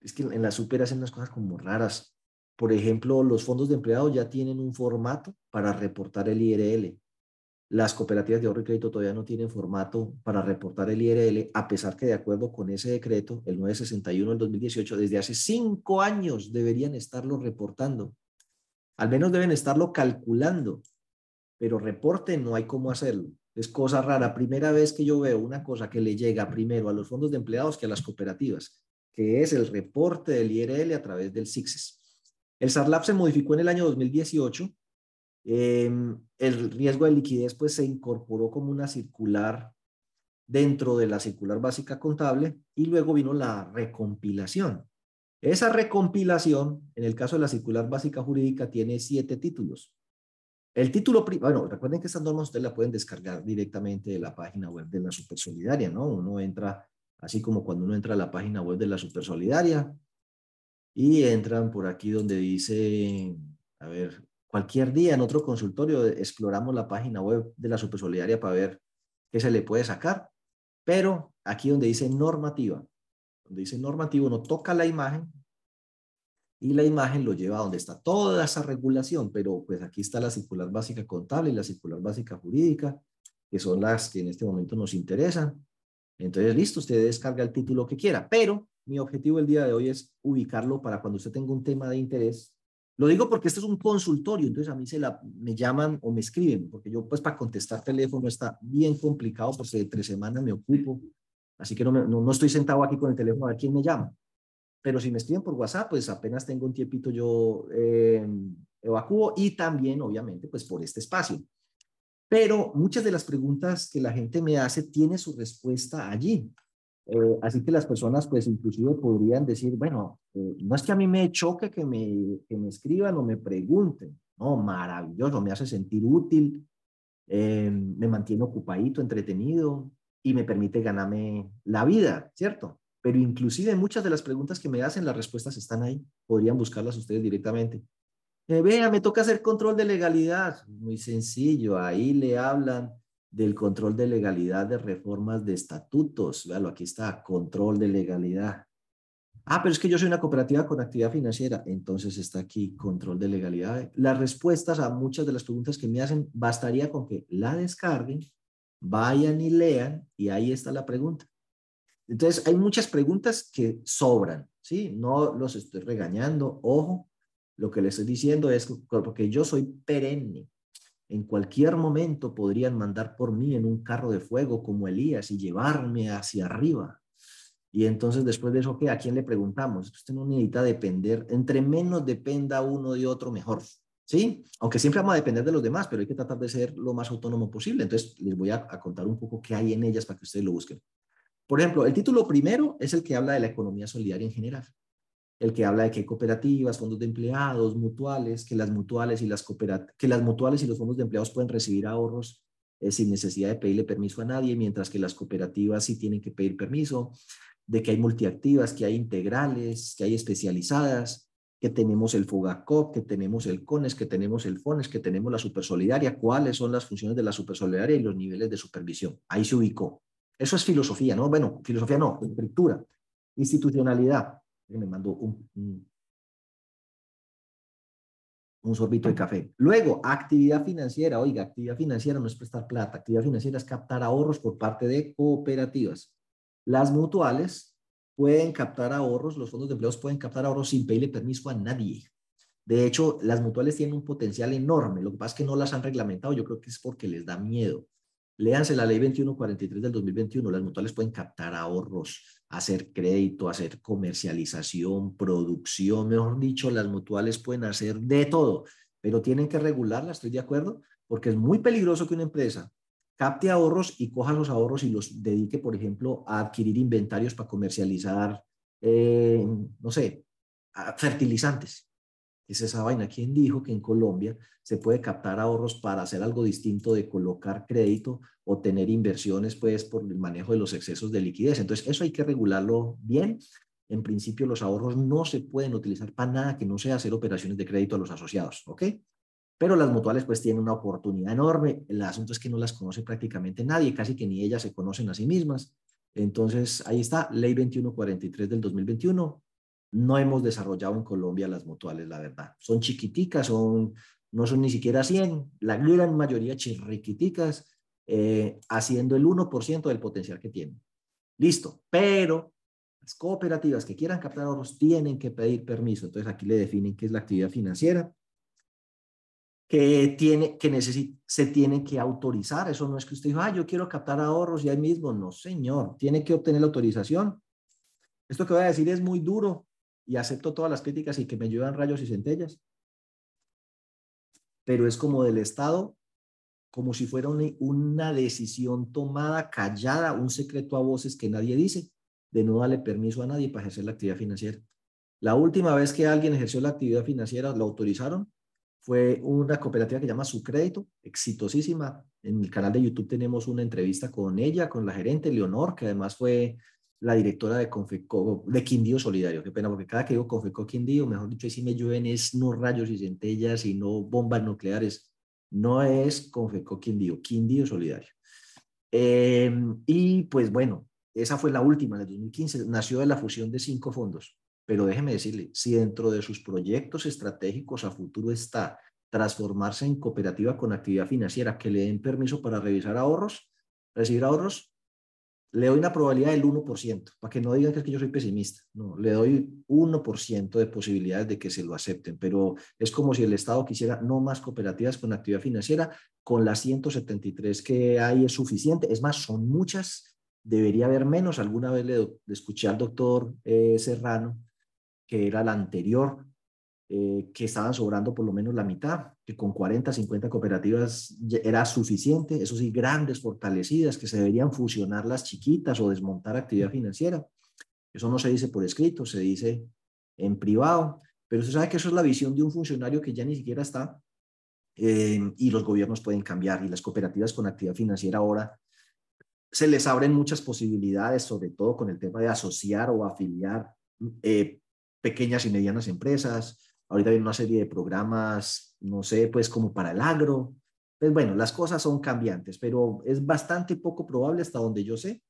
es que en la super hacen unas cosas como raras. Por ejemplo, los fondos de empleados ya tienen un formato para reportar el IRL. Las cooperativas de ahorro y crédito todavía no tienen formato para reportar el IRL, a pesar que de acuerdo con ese decreto, el 961 del 2018, desde hace cinco años deberían estarlo reportando. Al menos deben estarlo calculando, pero reporte no hay cómo hacerlo. Es cosa rara. Primera vez que yo veo una cosa que le llega primero a los fondos de empleados que a las cooperativas que es el reporte del IRL a través del SIXES. El SARLAP se modificó en el año 2018. Em, el riesgo de liquidez pues se incorporó como una circular dentro de la circular básica contable y luego vino la recompilación. Esa recompilación, en el caso de la circular básica jurídica, tiene siete títulos. El título, bueno, recuerden que estas normas ustedes la pueden descargar directamente de la página web de la Supersolidaria, ¿no? Uno entra así como cuando uno entra a la página web de la Supersolidaria y entran por aquí donde dice, a ver, cualquier día en otro consultorio exploramos la página web de la Supersolidaria para ver qué se le puede sacar, pero aquí donde dice normativa, donde dice normativo, uno toca la imagen y la imagen lo lleva a donde está toda esa regulación, pero pues aquí está la circular básica contable y la circular básica jurídica, que son las que en este momento nos interesan. Entonces, listo, usted descarga el título que quiera, pero mi objetivo el día de hoy es ubicarlo para cuando usted tenga un tema de interés. Lo digo porque este es un consultorio, entonces a mí se la, me llaman o me escriben, porque yo pues para contestar teléfono está bien complicado, porque de tres semanas me ocupo, así que no, no, estoy sentado aquí con el teléfono a ver quién me llama. Pero si me escriben por WhatsApp, pues apenas tengo un tiempito yo eh, evacúo y también, obviamente, pues por este espacio. Pero muchas de las preguntas que la gente me hace tiene su respuesta allí. Eh, así que las personas, pues inclusive podrían decir, bueno, eh, no es que a mí me choque que me, que me escriban o me pregunten, no, maravilloso, me hace sentir útil, eh, me mantiene ocupadito, entretenido y me permite ganarme la vida, ¿cierto? Pero inclusive muchas de las preguntas que me hacen, las respuestas están ahí, podrían buscarlas ustedes directamente. vea, me toca hacer control de legalidad, muy sencillo, ahí le hablan del control de legalidad de reformas de estatutos. Véalo, aquí está, control de legalidad. Ah, pero es que yo soy una cooperativa con actividad financiera. Entonces está aquí, control de legalidad. Las respuestas a muchas de las preguntas que me hacen, bastaría con que la descarguen, vayan y lean, y ahí está la pregunta. Entonces, hay muchas preguntas que sobran, ¿sí? No los estoy regañando. Ojo, lo que les estoy diciendo es porque yo soy perenne. En cualquier momento podrían mandar por mí en un carro de fuego como Elías y llevarme hacia arriba. Y entonces después de eso, ¿qué? ¿A quién le preguntamos? Usted no necesita depender. Entre menos dependa uno de otro, mejor. ¿Sí? Aunque siempre vamos a depender de los demás, pero hay que tratar de ser lo más autónomo posible. Entonces les voy a, a contar un poco qué hay en ellas para que ustedes lo busquen. Por ejemplo, el título primero es el que habla de la economía solidaria en general el que habla de que hay cooperativas, fondos de empleados, mutuales, que las mutuales y las que las mutuales y los fondos de empleados pueden recibir ahorros eh, sin necesidad de pedirle permiso a nadie, mientras que las cooperativas sí tienen que pedir permiso, de que hay multiactivas, que hay integrales, que hay especializadas, que tenemos el FUGACOP, que tenemos el CONES, que tenemos el FONES, que tenemos la Supersolidaria, cuáles son las funciones de la Supersolidaria y los niveles de supervisión. Ahí se ubicó. Eso es filosofía, ¿no? Bueno, filosofía no, escritura. Institucionalidad me mandó un, un, sorbito de café. Luego, actividad financiera. Oiga, actividad financiera no es prestar plata. Actividad financiera es captar ahorros por parte de cooperativas. Las mutuales pueden captar ahorros, los fondos de empleados pueden captar ahorros sin pedirle permiso a nadie. De hecho, las mutuales tienen un potencial enorme. Lo que pasa es que no las han reglamentado. Yo creo que es porque les da miedo. Léanse la ley 2143 del 2021. Las mutuales pueden captar ahorros, hacer crédito, hacer comercialización, producción, mejor dicho, las mutuales pueden hacer de todo, pero tienen que regularla, estoy de acuerdo, porque es muy peligroso que una empresa capte ahorros y coja los ahorros y los dedique, por ejemplo, a adquirir inventarios para comercializar, eh, no sé, fertilizantes es esa vaina. ¿Quién dijo que en Colombia se puede captar ahorros para hacer algo distinto de colocar crédito o tener inversiones, pues, por el manejo de los excesos de liquidez? Entonces, eso hay que regularlo bien. En principio, los ahorros no se pueden utilizar para nada que no sea hacer operaciones de crédito a los asociados, ¿ok? Pero las mutuales, pues, tienen una oportunidad enorme. El asunto es que no las conoce prácticamente nadie, casi que ni ellas se conocen a sí mismas. Entonces, ahí está, Ley 2143 del 2021 no hemos desarrollado en Colombia las mutuales, la verdad. Son chiquiticas, son, no son ni siquiera 100, la gran mayoría chirriquiticas, eh, haciendo el 1% del potencial que tienen. Listo, pero las cooperativas que quieran captar ahorros tienen que pedir permiso. Entonces aquí le definen qué es la actividad financiera, que, tiene, que se tiene que autorizar. Eso no es que usted diga, ah, yo quiero captar ahorros y ahí mismo. No, señor, tiene que obtener la autorización. Esto que voy a decir es muy duro, y acepto todas las críticas y que me llevan rayos y centellas. Pero es como del Estado, como si fuera una, decisión tomada, callada, un secreto a voces que nadie dice, de no darle permiso a nadie para ejercer la actividad financiera. La última vez que alguien ejerció la actividad financiera, lo autorizaron, fue una cooperativa que llama Su Crédito, exitosísima. En el canal de YouTube tenemos una entrevista con ella, con la gerente Leonor, que además fue la directora de Confeco, de Quindío Solidario. Qué pena, porque cada que digo Confeco Quindío, mejor dicho, ahí sí me llueven es no rayos y centellas y no bombas nucleares. No es Confeco Quindío, Quindío Solidario. Em, y pues bueno, esa fue la última, en el 2015, nació de la fusión de cinco fondos. pero déjeme decirle, si dentro de sus proyectos estratégicos a futuro está transformarse en cooperativa con actividad financiera, que le den permiso para revisar ahorros, recibir ahorros, le doy una probabilidad del 1%, para que no digan que es que yo soy pesimista. No, le doy 1% de posibilidades de que se lo acepten, pero es como si el Estado quisiera no más cooperativas con actividad financiera, con las 173 que hay es suficiente. Es más, son muchas, debería haber menos. Alguna vez le, escuché al doctor eh, Serrano, que era la anterior, eh, que estaban sobrando por lo menos la mitad, que con 40, 50 cooperativas era suficiente, eso sí, grandes, fortalecidas, que se deberían fusionar las chiquitas o desmontar actividad financiera. Eso no se dice por escrito, se dice en privado, pero usted sabe que eso es la visión de un funcionario que ya ni siquiera está eh, y los gobiernos pueden cambiar y las cooperativas con actividad financiera ahora se les abren muchas posibilidades, sobre todo con el tema de asociar o afiliar eh, pequeñas y medianas empresas, Ahorita hay una serie de programas, no sé, pues como para el agro. Pues bueno, las cosas son cambiantes, pero es bastante poco probable hasta donde yo sé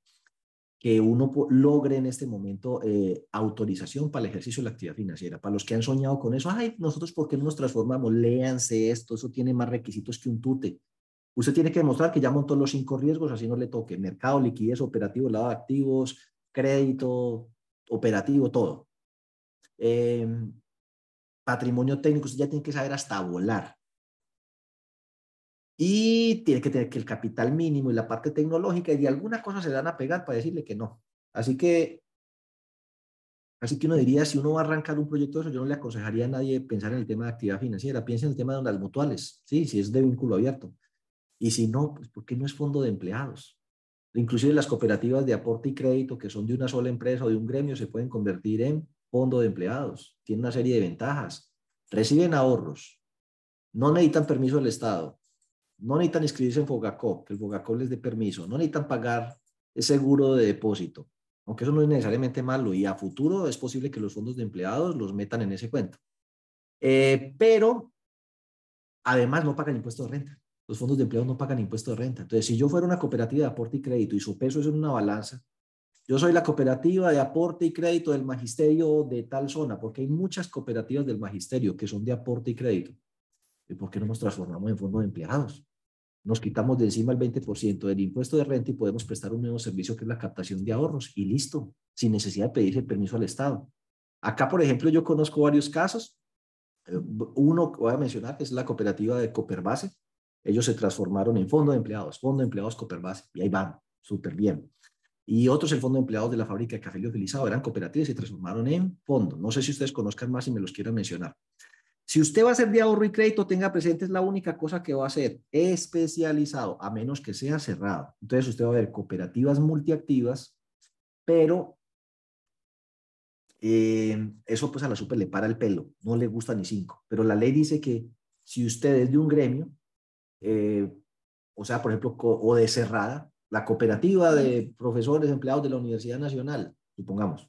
que uno logre en este momento eh, autorización para el ejercicio de la actividad financiera. Para los que han soñado con eso, ay, nosotros, ¿por qué no nos transformamos? Léanse esto, eso tiene más requisitos que un tute. Usted tiene que demostrar que ya montó los cinco riesgos, así no le toque. Mercado, liquidez, operativo, lado de activos, crédito, operativo, todo. Eh, patrimonio técnico, usted ya tiene que saber hasta volar. Y tiene que tener que el capital mínimo y la parte tecnológica y de alguna cosa se dan a pegar para decirle que no. Así que, así que uno diría, si uno va a arrancar un proyecto de eso, yo no le aconsejaría a nadie pensar en el tema de actividad financiera, piensa en el tema de las mutuales, sí, si es de vínculo abierto. Y si no, pues ¿por qué no es fondo de empleados? Inclusive las cooperativas de aporte y crédito que son de una sola empresa o de un gremio se pueden convertir en fondo de empleados. Tiene una serie de ventajas. Reciben ahorros. No necesitan permiso del Estado. No necesitan inscribirse en Fogacop, que el Fogacop les dé permiso. No necesitan pagar el seguro de depósito. Aunque eso no es necesariamente malo. Y a futuro es posible que los fondos de empleados los metan en ese cuento. Eh, pero además no pagan impuesto de renta. Los fondos de empleados no pagan impuesto de renta. Entonces, si yo fuera una cooperativa de aporte y crédito y su peso es en una balanza, yo soy la cooperativa de aporte y crédito del magisterio de tal zona, porque hay muchas cooperativas del magisterio que son de aporte y crédito. ¿Y por qué no nos transformamos en fondo de empleados? Nos quitamos de encima el 20% del impuesto de renta y podemos prestar un nuevo servicio que es la captación de ahorros y listo, sin necesidad de pedirse permiso al Estado. Acá, por ejemplo, yo conozco varios casos. Eh, uno que voy a mencionar que es la cooperativa de Cooperbase. Ellos se transformaron en fondo de empleados, fondo de empleados Cooperbase, y ahí van, súper bien y otros el fondo de empleados de la fábrica de café utilizado eran cooperativas y se transformaron en fondo. No sé si ustedes conozcan más y me los quieran mencionar. Si usted va a ser de ahorro y crédito, tenga presente, es la única cosa que va a ser especializado, a menos que sea cerrado. Entonces usted va a ver cooperativas multiactivas, pero eh, eso pues a la super le para el pelo, no le gusta ni cinco. Pero la ley dice que si usted es de un gremio, eh, o sea, por ejemplo, o de cerrada, la cooperativa de profesores empleados de la Universidad Nacional, supongamos.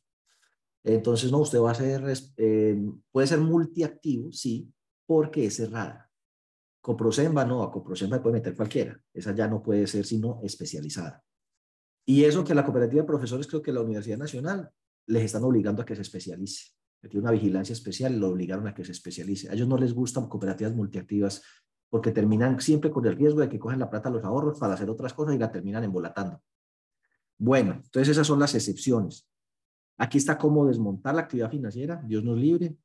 Entonces, no, usted va a ser, eh, puede ser multiactivo, sí, porque es cerrada. Coprosemba, no, a Coprosemba puede meter cualquiera. Esa ya no puede ser sino especializada. Y eso que la cooperativa de profesores, creo que la Universidad Nacional les están obligando a que se especialice. Tiene una vigilancia especial y lo obligaron a que se especialice. A ellos no les gustan cooperativas multiactivas porque terminan siempre con el riesgo de que cogen la plata los ahorros para hacer otras cosas y la terminan embolatando. Bueno, entonces esas son las excepciones. Aquí está cómo desmontar la actividad financiera, Dios nos libre.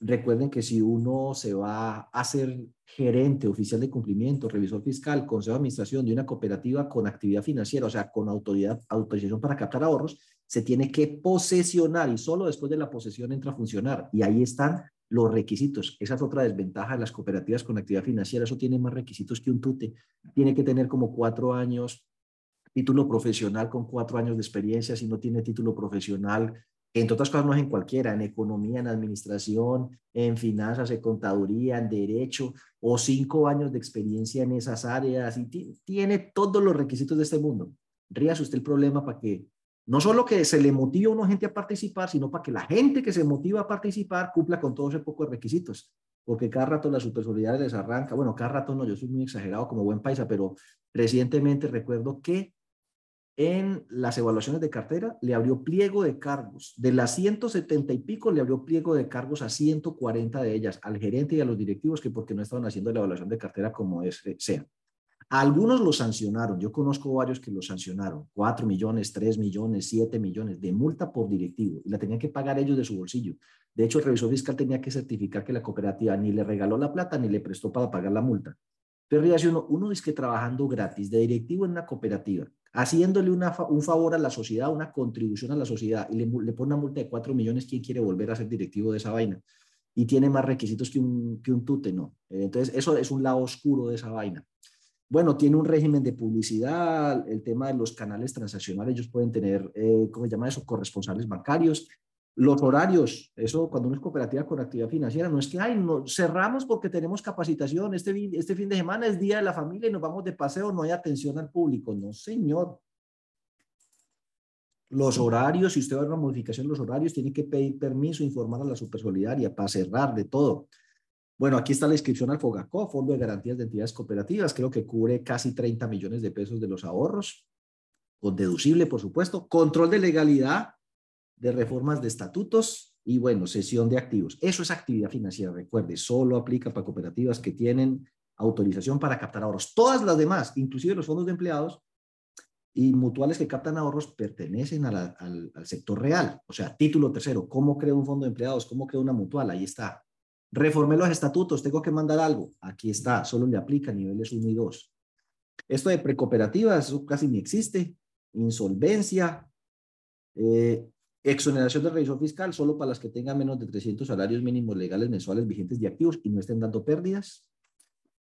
Recuerden que si uno se va a ser gerente, oficial de cumplimiento, revisor fiscal, consejo de administración de una cooperativa con actividad financiera, o sea, con autoridad, autorización para captar ahorros, se tiene que posesionar y solo después de la posesión entra a funcionar. Y ahí están los requisitos. Esa es otra desventaja de las cooperativas con actividad financiera. Eso tiene más requisitos que un tute. Tiene que tener como cuatro años, título profesional con cuatro años de experiencia. Si no tiene título profesional, entre otras cosas, no es en cualquiera, en economía, en administración, en finanzas, en contaduría, en derecho, o cinco años de experiencia en esas áreas. Y tiene todos los requisitos de este mundo. Ríase usted el problema para que no solo que se le motive a una gente a participar, sino para que la gente que se motiva a participar cumpla con todos esos pocos requisitos. Porque cada rato la supersolidaridad les arranca. Bueno, cada rato no, yo soy muy exagerado como buen paisa, pero recientemente recuerdo que en las evaluaciones de cartera, le abrió pliego de cargos. De las 170 y pico, le abrió pliego de cargos a 140 de ellas, al gerente y a los directivos, que porque no estaban haciendo la evaluación de cartera como es, eh, Algunos los sancionaron, yo conozco varios que los sancionaron, 4 millones, 3 millones, 7 millones de multa por directivo, y la tenían que pagar ellos de su bolsillo. De hecho, el revisor fiscal tenía que certificar que la cooperativa ni le regaló la plata ni le prestó para pagar la multa. Pero uno, uno es que trabajando gratis de directivo en una cooperativa, haciéndole un favor a la sociedad, una contribución a la sociedad, y le, le pone una multa de 4 millones, ¿quién quiere volver a ser directivo de esa vaina? Y tiene más requisitos que un, que un tute, ¿no? Entonces, eso es un lado oscuro de esa vaina. Bueno, tiene un régimen de publicidad, el tema de los canales transaccionales, ellos pueden tener, eh, ¿cómo se llama eso? Corresponsales bancarios. Los horarios, eso cuando uno es cooperativa con actividad financiera, no es que, ay, no, cerramos porque tenemos capacitación, este, este fin de semana es Día de la Familia y nos vamos de paseo, no hay atención al público. No, señor. Los horarios, si usted va a una modificación de los horarios, tiene que pedir permiso, informar a la Supersolidaria para cerrar de todo. Bueno, aquí está la inscripción al FOGACO, Fondo de Garantías de Entidades Cooperativas, creo que cubre casi 30 millones de pesos de los ahorros, con deducible, por supuesto, control de legalidad, de reformas de estatutos y, bueno, sesión de activos. Eso es actividad financiera, recuerde, solo aplica para cooperativas que tienen autorización para captar ahorros. Todas las demás, inclusive los fondos de empleados y mutuales que captan ahorros, pertenecen al, al, sector real. O sea, título tercero, ¿cómo creo un fondo de empleados? ¿Cómo creo una mutual? Ahí está. Reformé los estatutos, tengo que mandar algo. Aquí está, solo le aplica niveles 1 y 2. Esto de precooperativas, eso casi ni existe. Insolvencia, eh, Exoneración del revisor fiscal solo para las que tengan menos de 300 salarios mínimos legales mensuales vigentes de activos y no estén dando pérdidas.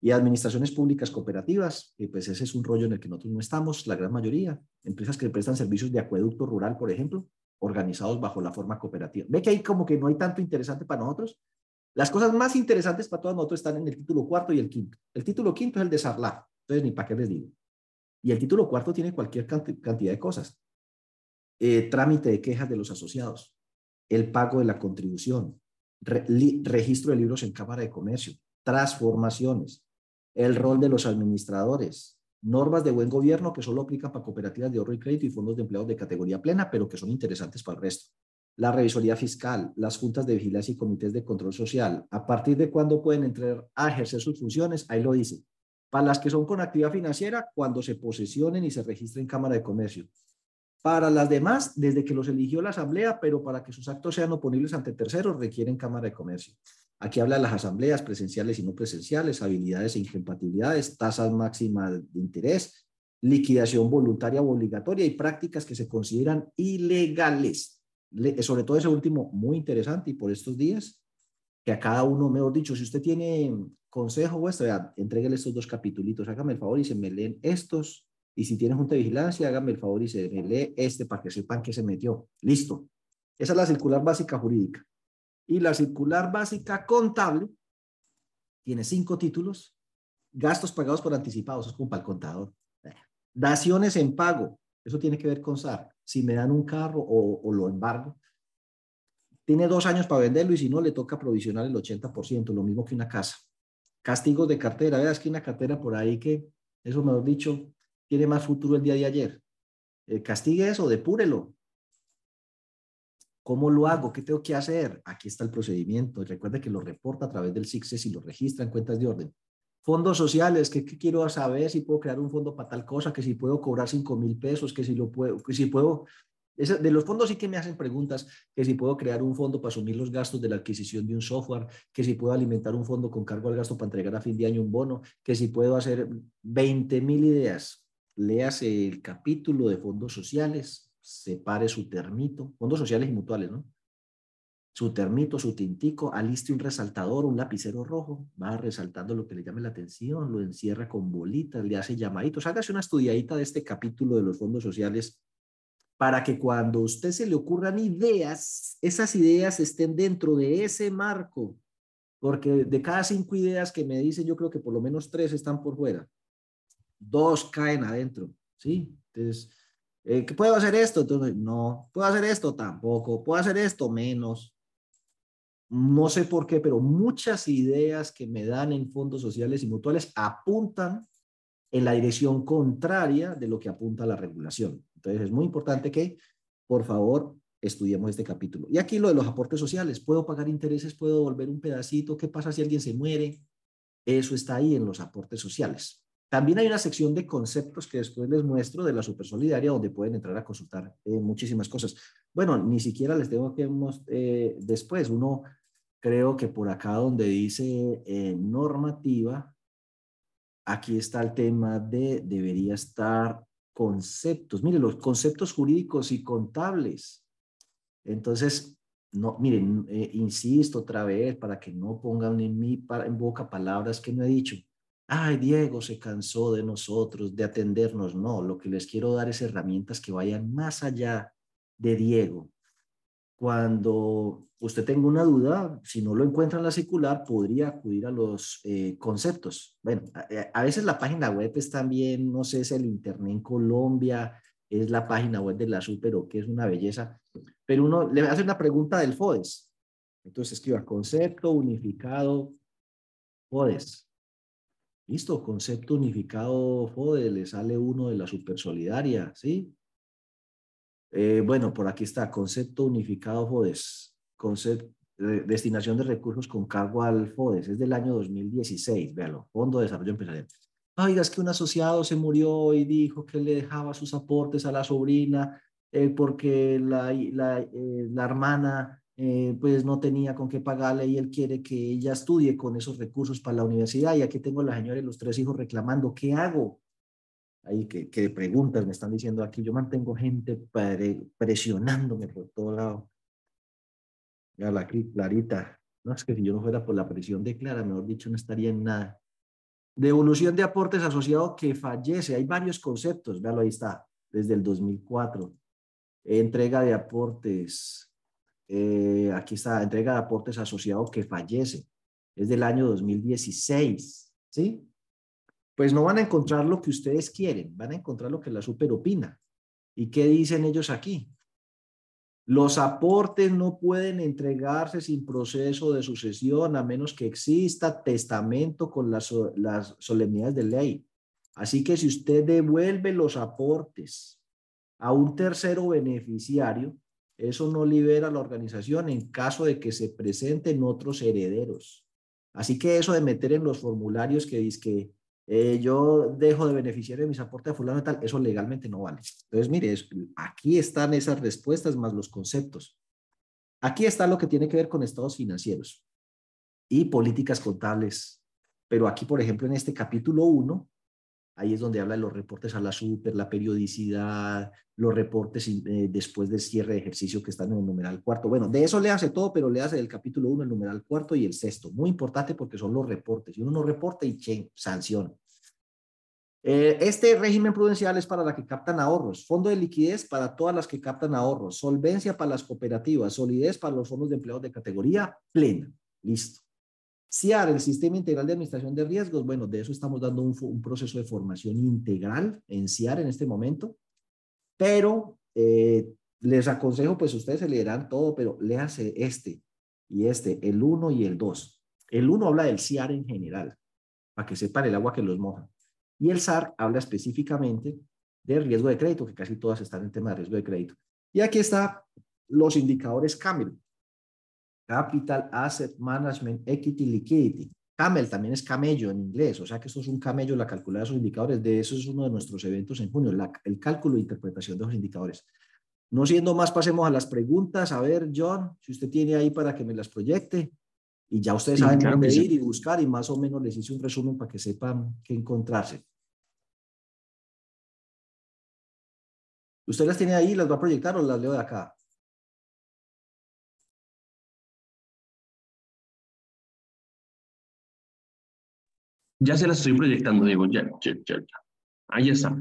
Y administraciones públicas cooperativas, que pues ese es un rollo en el que nosotros no estamos, la gran mayoría. Empresas que prestan servicios de acueducto rural, por ejemplo, organizados bajo la forma cooperativa. Ve que ahí como que no hay tanto interesante para nosotros. Las cosas más interesantes para todos nosotros están en el título cuarto y el quinto. El título quinto es el de Sarla, entonces ni para qué les digo. Y el título cuarto tiene cualquier cantidad de cosas. Eh, trámite de quejas de los asociados, el pago de la contribución, registro de libros en Cámara de Comercio, transformaciones, el rol de los administradores, normas de buen gobierno que solo aplican para cooperativas de ahorro y crédito y fondos de empleados de categoría plena, pero que son interesantes para el resto. La revisoría fiscal, las juntas de vigilancia y comités de control social, a partir de cuándo pueden entrar a ejercer sus funciones, ahí lo dice. Para las que son con actividad financiera, cuando se posesionen y se registren en Cámara de Comercio. Para las demás, desde que los eligió la Asamblea, pero para que sus actos sean oponibles ante terceros, requieren Cámara de Comercio. Aquí habla de las asambleas presenciales y no presenciales, habilidades e incompatibilidades, tasas máximas de interés, liquidación voluntaria o obligatoria y prácticas que se consideran ilegales. Sobre todo ese último, muy interesante y por estos días, que a cada uno, mejor dicho, si usted tiene consejo vuestro, entréguele estos dos capítulos, hágame el favor y se me leen estos y si tienes junta de vigilancia, hágame el favor y se lee este para que sepan que se metió. Listo. Esa es la circular básica jurídica. Y la circular básica contable tiene cinco títulos. Gastos pagados por anticipados, es como para el contador. Daciones en pago, eso tiene que ver con SAR. Si me dan un carro o, lo embargo, tiene dos años para venderlo y si no, le toca provisionar el 80%, lo mismo que una casa. Castigos de cartera, veas que una cartera por ahí que, eso me lo dicho, tiene más futuro el día de ayer. Eh, castigue eso, depúrelo. ¿Cómo lo hago? ¿Qué tengo que hacer? Aquí está el procedimiento. Recuerde que lo reporta a través del CICSES y lo registra en cuentas de orden. Fondos sociales, ¿qué, quiero saber? Si puedo crear un fondo para tal cosa, que si puedo cobrar 5 mil pesos, que si lo puedo, que si puedo de los fondos sí que me hacen preguntas, que si puedo crear un fondo para asumir los gastos de la adquisición de un software, que si puedo alimentar un fondo con cargo al gasto para entregar a fin de año un bono, que si puedo hacer 20 mil ideas léase el capítulo de fondos sociales, separe su termito, fondos sociales y mutuales, ¿no? Su termito, su tintico, aliste un resaltador, un lapicero rojo, va resaltando lo que le llame la atención, lo encierra con bolitas, le hace llamaditos, hágase una estudiadita de este capítulo de los fondos sociales para que cuando a usted se le ocurran ideas, esas ideas estén dentro de ese marco, porque de cada cinco ideas que me dicen, yo creo que por lo menos tres están por fuera dos caen adentro, ¿sí? Entonces, eh, ¿qué puedo hacer esto? Entonces, no, puedo hacer esto tampoco, puedo hacer esto menos. No sé por qué, pero muchas ideas que me dan en fondos sociales y mutuales apuntan en la dirección contraria de lo que apunta la regulación. Entonces es muy importante que, por favor, estudiemos este capítulo. Y aquí lo de los aportes sociales. ¿Puedo pagar intereses? ¿Puedo devolver un pedacito? ¿Qué pasa si alguien se muere? Eso está ahí en los aportes sociales. También hay una sección de conceptos que después les muestro de la Supersolidaria donde pueden entrar a consultar eh, muchísimas cosas. Bueno, ni siquiera les tengo que eh, después. Uno creo que por acá donde dice eh, normativa, aquí está el tema de debería estar conceptos. Miren, los conceptos jurídicos y contables. Entonces, no, miren, insisto otra vez para que no pongan en mi en boca palabras que no he dicho ay, Diego se cansó de nosotros, de atendernos. No, lo que les quiero dar es herramientas que vayan más allá de Diego. Cuando usted tenga una duda, si no lo encuentra en la secular, podría acudir a los eh, conceptos. Bueno, a, veces la página web es también, no sé, es el Internet en Colombia, es la página web de la Super o que es una belleza, pero uno le hace una pregunta del FODES. Entonces escriba concepto unificado FODES Listo, concepto unificado FODE, le sale uno de la supersolidaria, ¿sí? Eh, bueno, por aquí está, concepto unificado FODES, concepto, destinación de recursos con cargo al FODES, es del año 2016, véalo, Fondo de Desarrollo Empresarial. Oiga, es que un asociado se murió y dijo que le dejaba sus aportes a la sobrina eh, porque la, la, eh, la hermana eh, pues no tenía con qué pagarle y él quiere que ella estudie con esos recursos para la universidad y aquí tengo a la señora y los tres hijos reclamando, ¿qué hago? Ahí que, preguntas me están diciendo aquí, yo mantengo gente presionándome por todo lado. Ya la clarita, no es que si yo no fuera por la presión de Clara, mejor dicho, no estaría en nada. Devolución de aportes asociado que fallece, hay varios conceptos, véalo ahí está, desde el 2004. Entrega de aportes, eh, aquí está, entrega de aportes asociado que fallece. Es del año 2016, ¿sí? Pues no van a encontrar lo que ustedes quieren, van a encontrar lo que la super opina. ¿Y qué dicen ellos aquí? Los aportes no pueden entregarse sin proceso de sucesión a menos que exista testamento con las, las solemnidades de ley. Así que si usted devuelve los aportes a un tercero beneficiario, eso no libera a la organización en caso de que se presenten otros herederos. Así que eso de meter en los formularios que dice que eh, yo dejo de beneficiar de mis aportes a fulano y tal, eso legalmente no vale. Entonces, mire, aquí están esas respuestas más los conceptos. Aquí está lo que tiene que ver con estados financieros y políticas contables. Pero aquí, por ejemplo, en este capítulo 1, Ahí es donde habla de los reportes a la super, la periodicidad, los reportes eh, después del cierre de ejercicio que están en el numeral cuarto. Bueno, de eso le hace todo, pero le hace del capítulo 1 el numeral cuarto y el sexto. Muy importante porque son los reportes. Y uno no reporta y che, sanciona. Eh, este régimen prudencial es para las que captan ahorros, fondo de liquidez para todas las que captan ahorros, solvencia para las cooperativas, solidez para los fondos de empleados de categoría plena. Listo. CIAR, el Sistema Integral de Administración de Riesgos, bueno, de eso estamos dando un, proceso de formación integral en CIAR en este momento, pero eh, les aconsejo, pues ustedes se leerán todo, pero léase este y este, el 1 y el 2. El 1 habla del CIAR en general, para que sepan el agua que los moja. Y el SAR habla específicamente de riesgo de crédito, que casi todas están en tema de riesgo de crédito. Y aquí está los indicadores CAMEL. Capital Asset Management Equity Liquidity. Camel también es camello en inglés, o sea que esto es un camello, la calculada de esos indicadores. De eso es uno de nuestros eventos en junio, el cálculo e interpretación de los indicadores. No siendo más, pasemos a las preguntas. A ver, John, si usted tiene ahí para que me las proyecte. Y ya ustedes saben dónde ir y buscar y más o menos les hice un resumen para que sepan qué encontrarse. ¿Usted las tiene ahí, las va a proyectar o las leo de acá? Ya se las estoy proyectando, digo, ya, ya, ya, ya. Ahí está.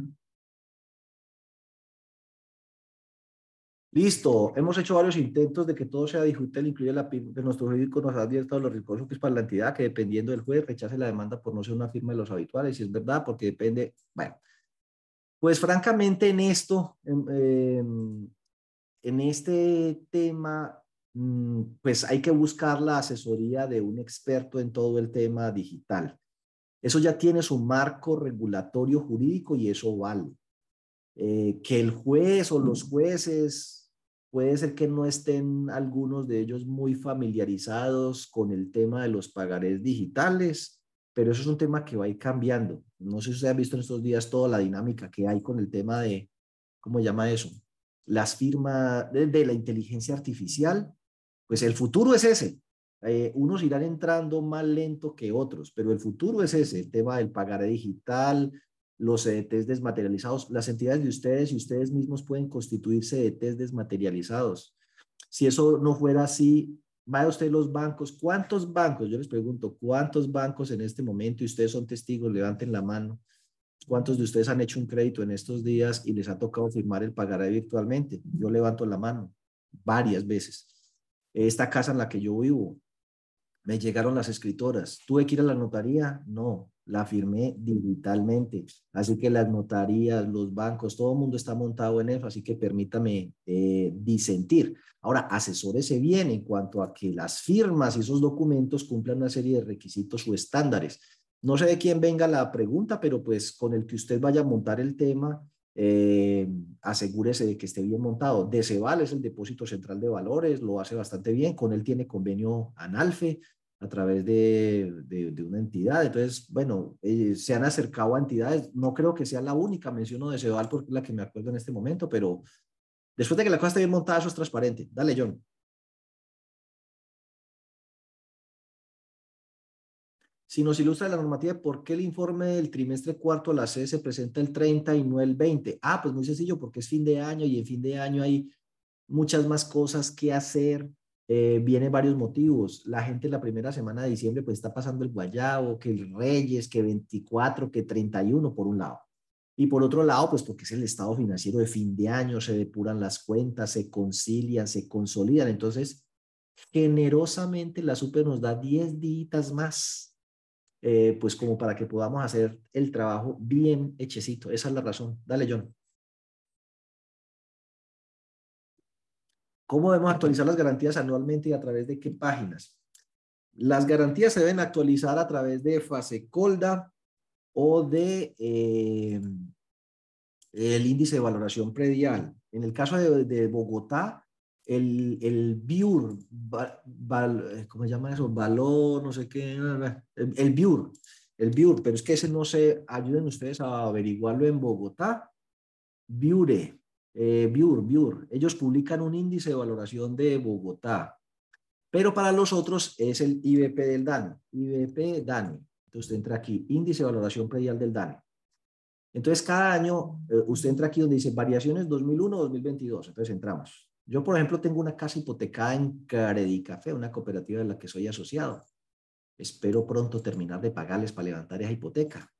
Listo, hemos hecho varios intentos de que todo sea digital, incluye la de nuestro jurídico nos ha abierto los recursos que es para la entidad, que dependiendo del juez rechace la demanda por no ser una firma de los habituales, si es verdad, porque depende, bueno, pues francamente en esto, en, en este tema, mm, pues hay que buscar la asesoría de un experto en todo el tema digital. Eso ya tiene su marco regulatorio jurídico y eso vale. eh, que el juez o los jueces, puede ser que no estén algunos de ellos muy familiarizados con el tema de los pagarés digitales, pero eso es un tema que va a ir cambiando. No sé si usted ha visto en estos días toda la dinámica que hay con el tema de, ¿cómo llama eso? Las firmas de, la inteligencia artificial. Pues el futuro es ese. Eh, unos irán entrando más lento que otros, pero el futuro es ese, el tema del pagaré digital, los CDTs desmaterializados. Las entidades de ustedes y ustedes mismos pueden constituir CDTs desmaterializados. Si eso no fuera así, vaya usted los bancos. ¿Cuántos bancos? Yo les pregunto, ¿cuántos bancos en este momento, y ustedes son testigos, levanten la mano, ¿cuántos de ustedes han hecho un crédito en estos días y les ha tocado firmar el pagaré virtualmente? Yo levanto la mano varias veces. Esta casa en la que yo vivo, me llegaron las escritoras. ¿Tuve que ir a la notaría? No la firmé digitalmente. Así que las notarías, los bancos, todo el mundo está montado en eso, así que permítame eh, disentir. Ahora, asesórese bien en cuanto a que las firmas y esos documentos cumplan una serie de requisitos o estándares. No sé de quién venga la pregunta, pero pues con el que usted vaya a montar el tema, eh, asegúrese de que esté bien montado. DECEVAL es el Depósito Central de Valores, lo hace bastante bien, con él tiene convenio ANALFE, a través de, de, una entidad. Entonces, bueno, eh, se han acercado a entidades. No creo que sea la única, menciono de Ceval porque es la que me acuerdo en este momento, pero después de que la cosa esté bien montada, eso es transparente. Dale, John. Si nos ilustra la normativa, ¿por qué el informe del trimestre cuarto a la C se presenta el 30 y no el 20? Ah, pues muy sencillo, porque es fin de año y en fin de año hay muchas más cosas que hacer eh, vienen varios motivos. La gente la primera semana de diciembre pues está pasando el guayabo, que el Reyes, que 24, que 31 por un lado. Y por otro lado, pues porque es el estado financiero de fin de año, se depuran las cuentas, se concilian, se consolidan. Entonces, generosamente la super nos da 10 días más, eh, pues como para que podamos hacer el trabajo bien hechecito. Esa es la razón. Dale, John. ¿Cómo debemos actualizar las garantías anualmente y a través de qué páginas? Las garantías se deben actualizar a través de FASECOLDA o de eh, el índice de valoración predial. En el caso de, Bogotá, el, el BIUR, ¿cómo se llama eso? Valor, no sé qué, el, BIUR, el BIUR, pero es que ese no se, ayuden ustedes a averiguarlo en Bogotá. BIURE, eh, BIUR, ellos publican un índice de valoración de Bogotá, pero para los otros es el IBP del DANE, IBP DANE. Entonces usted entra aquí, índice de valoración predial del DANE. Entonces cada año eh, usted entra aquí donde dice variaciones 2001-2022, entonces entramos. Yo, por ejemplo, tengo una casa hipotecada en Café, una cooperativa de la que soy asociado. Espero pronto terminar de pagarles para levantar esa hipoteca.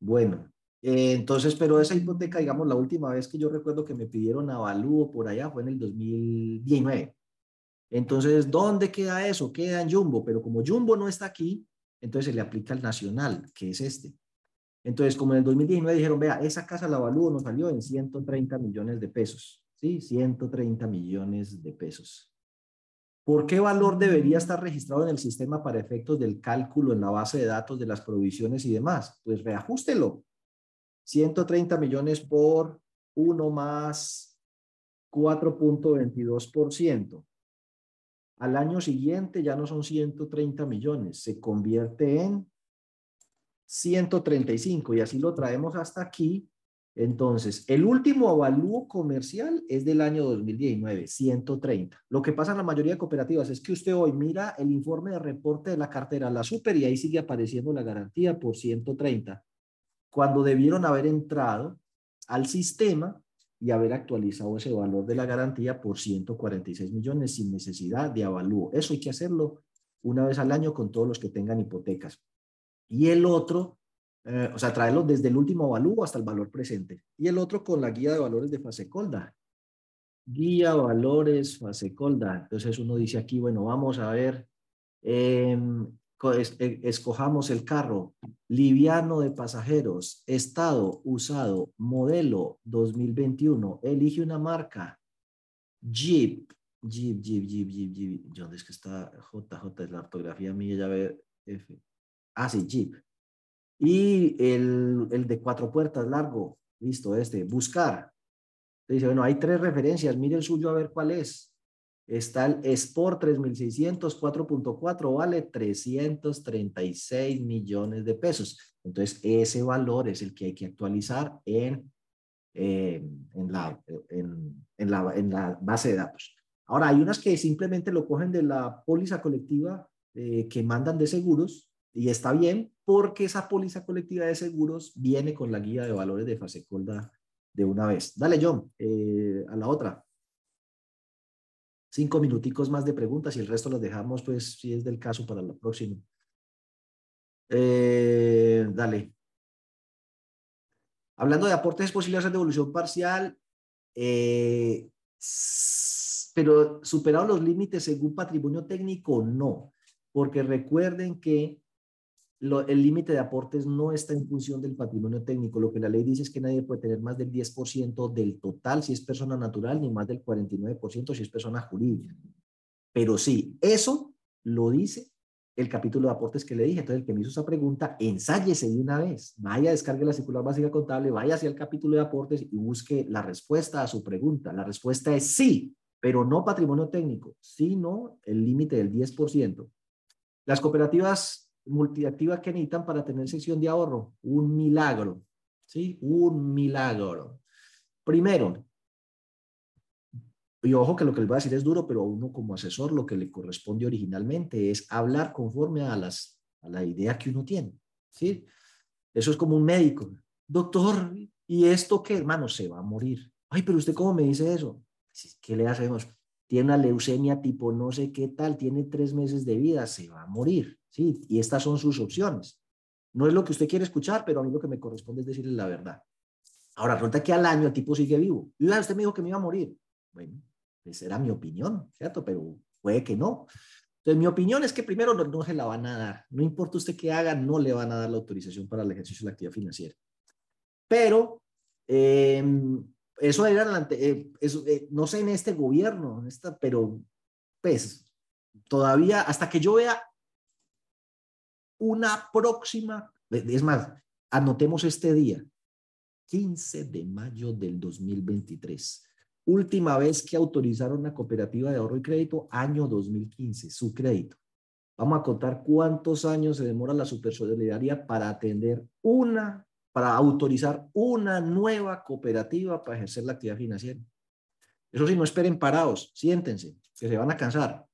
Bueno, eh, entonces, pero esa hipoteca, digamos, la última vez que yo recuerdo que me pidieron avalúo por allá fue en el 2019. Entonces, ¿dónde queda eso? Queda en Jumbo, pero como Jumbo no está aquí, entonces se le aplica al nacional, que es este. Entonces, como en el 2019 dijeron, vea, esa casa la avalúo nos salió en 130 millones de pesos, ¿sí? 130 millones de pesos. ¿Por qué valor debería estar registrado en el sistema para efectos del cálculo en la base de datos de las provisiones y demás? Pues reajústelo. 130 millones por 1 más 4.22%. Al año siguiente ya no son 130 millones, se convierte en 135 y así lo traemos hasta aquí. Entonces, el último avalúo comercial es del año 2019, 130. Lo que pasa en la mayoría de cooperativas es que usted hoy mira el informe de reporte de la cartera, la super, y ahí sigue apareciendo la garantía por 130 cuando debieron haber entrado al sistema y haber actualizado ese valor de la garantía por 146 millones sin necesidad de avalúo. Eso hay que hacerlo una vez al año con todos los que tengan hipotecas. Y el otro, eh, o sea, traerlo desde el último avalúo hasta el valor presente. Y el otro con la guía de valores de Fasecolda. Guía valores Fasecolda. Entonces uno dice aquí, bueno, vamos a ver eh, e, escojamos el carro, liviano de pasajeros, estado usado, modelo 2021, elige una marca, Jeep, Jeep, Jeep, Jeep, Jeep, Jeep, ¿dónde es que está JJ? Es la ortografía mía, ya ve, F. Ah, sí, Jeep. Y el, el de cuatro puertas largo, Listo, este, buscar. Dice, bueno, hay tres referencias, mire el suyo a ver cuál es. Está el Sport 3600 4.4, vale 336 millones de pesos. Entonces, ese valor es el que hay que actualizar en, en, la, en, en, la, en la base de datos. Ahora, hay unas que simplemente lo cogen de la póliza colectiva eh, que mandan de seguros y está bien porque esa póliza colectiva de seguros viene con la guía de valores de Fasecolda de una vez. Dale, John, eh, a la otra. Cinco minuticos más de preguntas y el resto los dejamos, pues, si es del caso, para la próxima. Eh, dale. Hablando de aportes posibles de devolución parcial, eh, pero superados los límites según patrimonio técnico, no, porque recuerden que el límite de aportes no está en función del patrimonio técnico. Lo que la ley dice es que nadie puede tener más del 10% del total si es persona natural, ni más del 49% si es persona jurídica. Pero sí, eso lo dice el capítulo de aportes que le dije. Entonces, el que me hizo esa pregunta, ensáyese de una vez. Vaya, descargue la circular básica contable, vaya hacia el capítulo de aportes y busque la respuesta a su pregunta. La respuesta es sí, pero no patrimonio técnico, sino el límite del 10%. Las cooperativas multiactivas que necesitan para tener sección de ahorro. Un milagro, ¿sí? Un milagro. Primero, y ojo que lo que les voy a decir es duro, pero a uno como asesor lo que le corresponde originalmente es hablar conforme a, las, a la idea que uno tiene, ¿sí? Eso es como un médico. Doctor, ¿y esto qué? Hermano, se va a morir. Ay, pero usted cómo me dice eso? ¿Qué le hacemos? Tiene una leucemia tipo no sé qué tal, tiene tres meses de vida, se va a morir. ¿Sí? Y estas son sus opciones. No es lo que usted quiere escuchar, pero a mí lo que me corresponde es decirle la verdad. Ahora, resulta que al año el tipo sigue vivo. Y usted me dijo que me iba a morir. Bueno, esa era mi opinión, ¿cierto? Pero puede que no. Entonces, mi opinión es que primero no, se la van a dar. No importa usted qué haga, no le van a dar la autorización para el ejercicio de la actividad financiera. Pero em, eso era, eh, eso, eh, no sé en este gobierno, esta, pero pues todavía hasta que yo vea una próxima, es más, anotemos este día, 15 de mayo del 2023. Última vez que autorizaron una cooperativa de ahorro y crédito, año 2015, su crédito. Vamos a contar cuántos años se demora la supersolidaria para atender una, para autorizar una nueva cooperativa para ejercer la actividad financiera. Eso sí, no esperen parados, siéntense, que se van a cansar.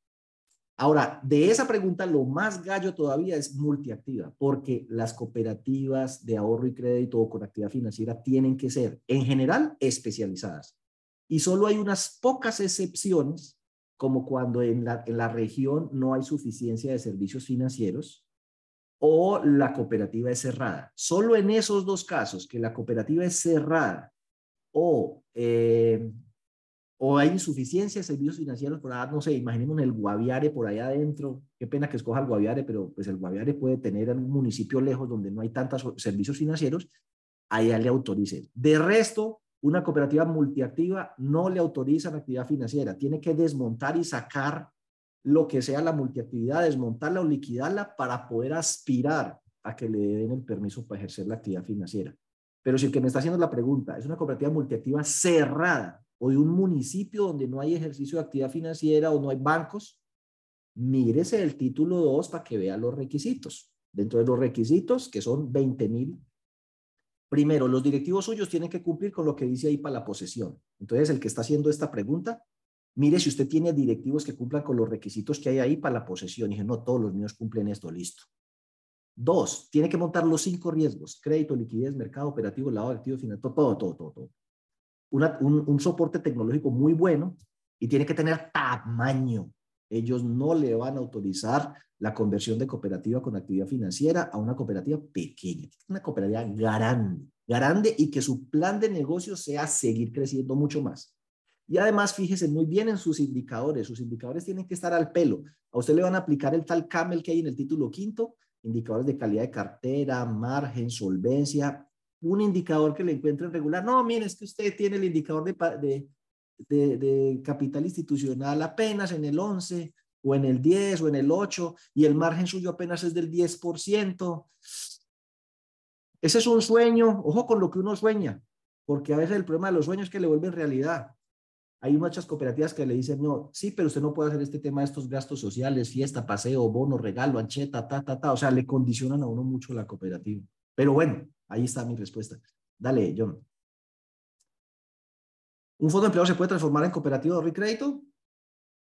Ahora, de esa pregunta, lo más gallo todavía es multiactiva, porque las cooperativas de ahorro y crédito o con actividad financiera tienen que ser, en general, especializadas. Y solo hay unas pocas excepciones, como cuando en la, en la región no hay suficiencia de servicios financieros o la cooperativa es cerrada. Solo en esos dos casos, que la cooperativa es cerrada o eh, o hay insuficiencia de servicios financieros por no sé, imaginemos el Guaviare por allá adentro, qué pena que escoja el Guaviare, pero pues el Guaviare puede tener un municipio lejos donde no hay tantos servicios financieros, allá le autoricen. De resto, una cooperativa multiactiva no le autoriza la actividad financiera, tiene que desmontar y sacar lo que sea la multiactividad, desmontarla o liquidarla para poder aspirar a que le den el permiso para ejercer la actividad financiera. Pero si el que me está haciendo la pregunta es una cooperativa multiactiva cerrada, o de un municipio donde no hay ejercicio de actividad financiera o no hay bancos, mírese el título 2 para que vea los requisitos. Dentro de los requisitos, que son 20 mil, primero, los directivos suyos tienen que cumplir con lo que dice ahí para la posesión. Entonces, el que está haciendo esta pregunta, mire si usted tiene directivos que cumplan con los requisitos que hay ahí para la posesión. Y dije, no, todos los míos cumplen esto, listo. Dos, tiene que montar los cinco riesgos, crédito, liquidez, mercado operativo, lavado de activos financieros, todo, todo, todo, todo un, soporte tecnológico muy bueno y tiene que tener tamaño. Ellos no le van a autorizar la conversión de cooperativa con actividad financiera a una cooperativa pequeña, una cooperativa grande, grande y que su plan de negocio sea seguir creciendo mucho más. Y además, fíjese muy bien en sus indicadores. Sus indicadores tienen que estar al pelo. A usted le van a aplicar el tal CAMEL que hay en el título quinto, indicadores de calidad de cartera, margen, solvencia, un indicador que le encuentren regular. No, mire, es que usted tiene el indicador de, de, de, capital institucional apenas en el 11 o en el 10 o en el 8 y el margen suyo apenas es del 10%. Ese es un sueño, ojo con lo que uno sueña. porque a veces el problema de los sueños es que le vuelven realidad. Hay muchas cooperativas que le dicen, no, sí, pero usted no puede hacer este tema de estos gastos sociales, fiesta, paseo, bono, regalo, ancheta, ta, ta, ta. O sea, le condicionan a uno mucho la cooperativa. Pero bueno, ahí está mi respuesta. Dale, John. ¿Un fondo de empleo se puede transformar en cooperativa de crédito?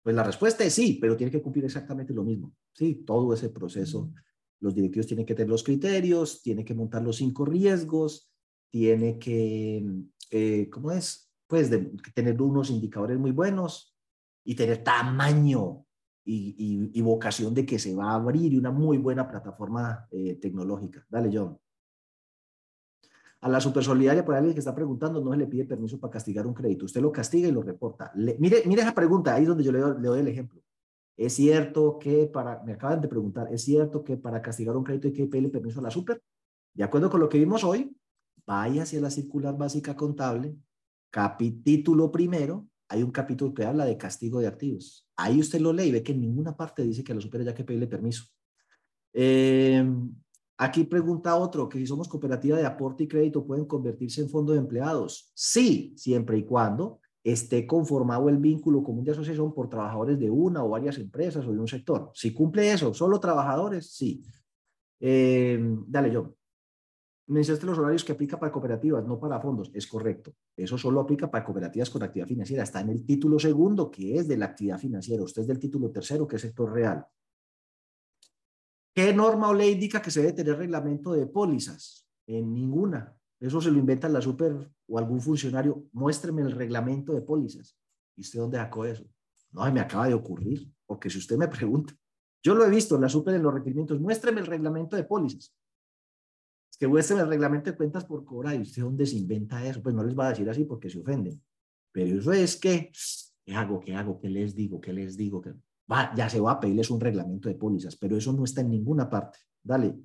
Pues la respuesta es sí, pero tiene que cumplir exactamente lo mismo. Sí, todo ese proceso. Los directivos tienen que tener los criterios, tiene que montar los cinco riesgos, tiene que, eh, ¿cómo es? Pues de, tener unos indicadores muy buenos y tener tamaño y, y, vocación de que se va a abrir y una muy buena plataforma eh, tecnológica. Dale, John. A la supersolidaria, por alguien que está preguntando, no se le pide permiso para castigar un crédito. Usted lo castiga y lo reporta. mire, mire esa pregunta, ahí es donde yo le doy, el ejemplo. Es cierto que para, me acaban de preguntar, ¿es cierto que para castigar un crédito hay que pedirle permiso a la super? De acuerdo con lo que vimos hoy, vaya hacia la circular básica contable, capítulo primero, hay un capítulo que habla de castigo de activos. Ahí usted lo lee y ve que en ninguna parte dice que a la super haya que pedirle permiso. Eh, Aquí pregunta otro, que si somos cooperativa de aporte y crédito, ¿pueden convertirse en fondo de empleados? Sí, siempre y cuando esté conformado el vínculo común de asociación por trabajadores de una o varias empresas o de un sector. Si cumple eso, solo trabajadores, sí. Eh, dale, John. Mencionaste los horarios que aplica para cooperativas, no para fondos. Es correcto. Eso solo aplica para cooperativas con actividad financiera. Está en el título segundo, que es de la actividad financiera. Usted es del título tercero, que es sector real. ¿Qué norma o ley indica que se debe tener reglamento de pólizas? En ninguna. Eso se lo inventa la super o algún funcionario. Muéstreme el reglamento de pólizas. ¿Y usted dónde sacó eso? No, me acaba de ocurrir. Porque si usted me pregunta, yo lo he visto en la super en los requerimientos. Muéstreme el reglamento de pólizas. Es que muéstreme el reglamento de cuentas por cobrar. ¿Y usted dónde se inventa eso? Pues no les va a decir así porque se ofenden. Pero eso es que, ¿qué hago? ¿Qué hago? ¿Qué les digo? ¿Qué les digo? ¿Qué ya se va a pedirles un reglamento de pólizas, pero eso no está en ninguna parte. Dale.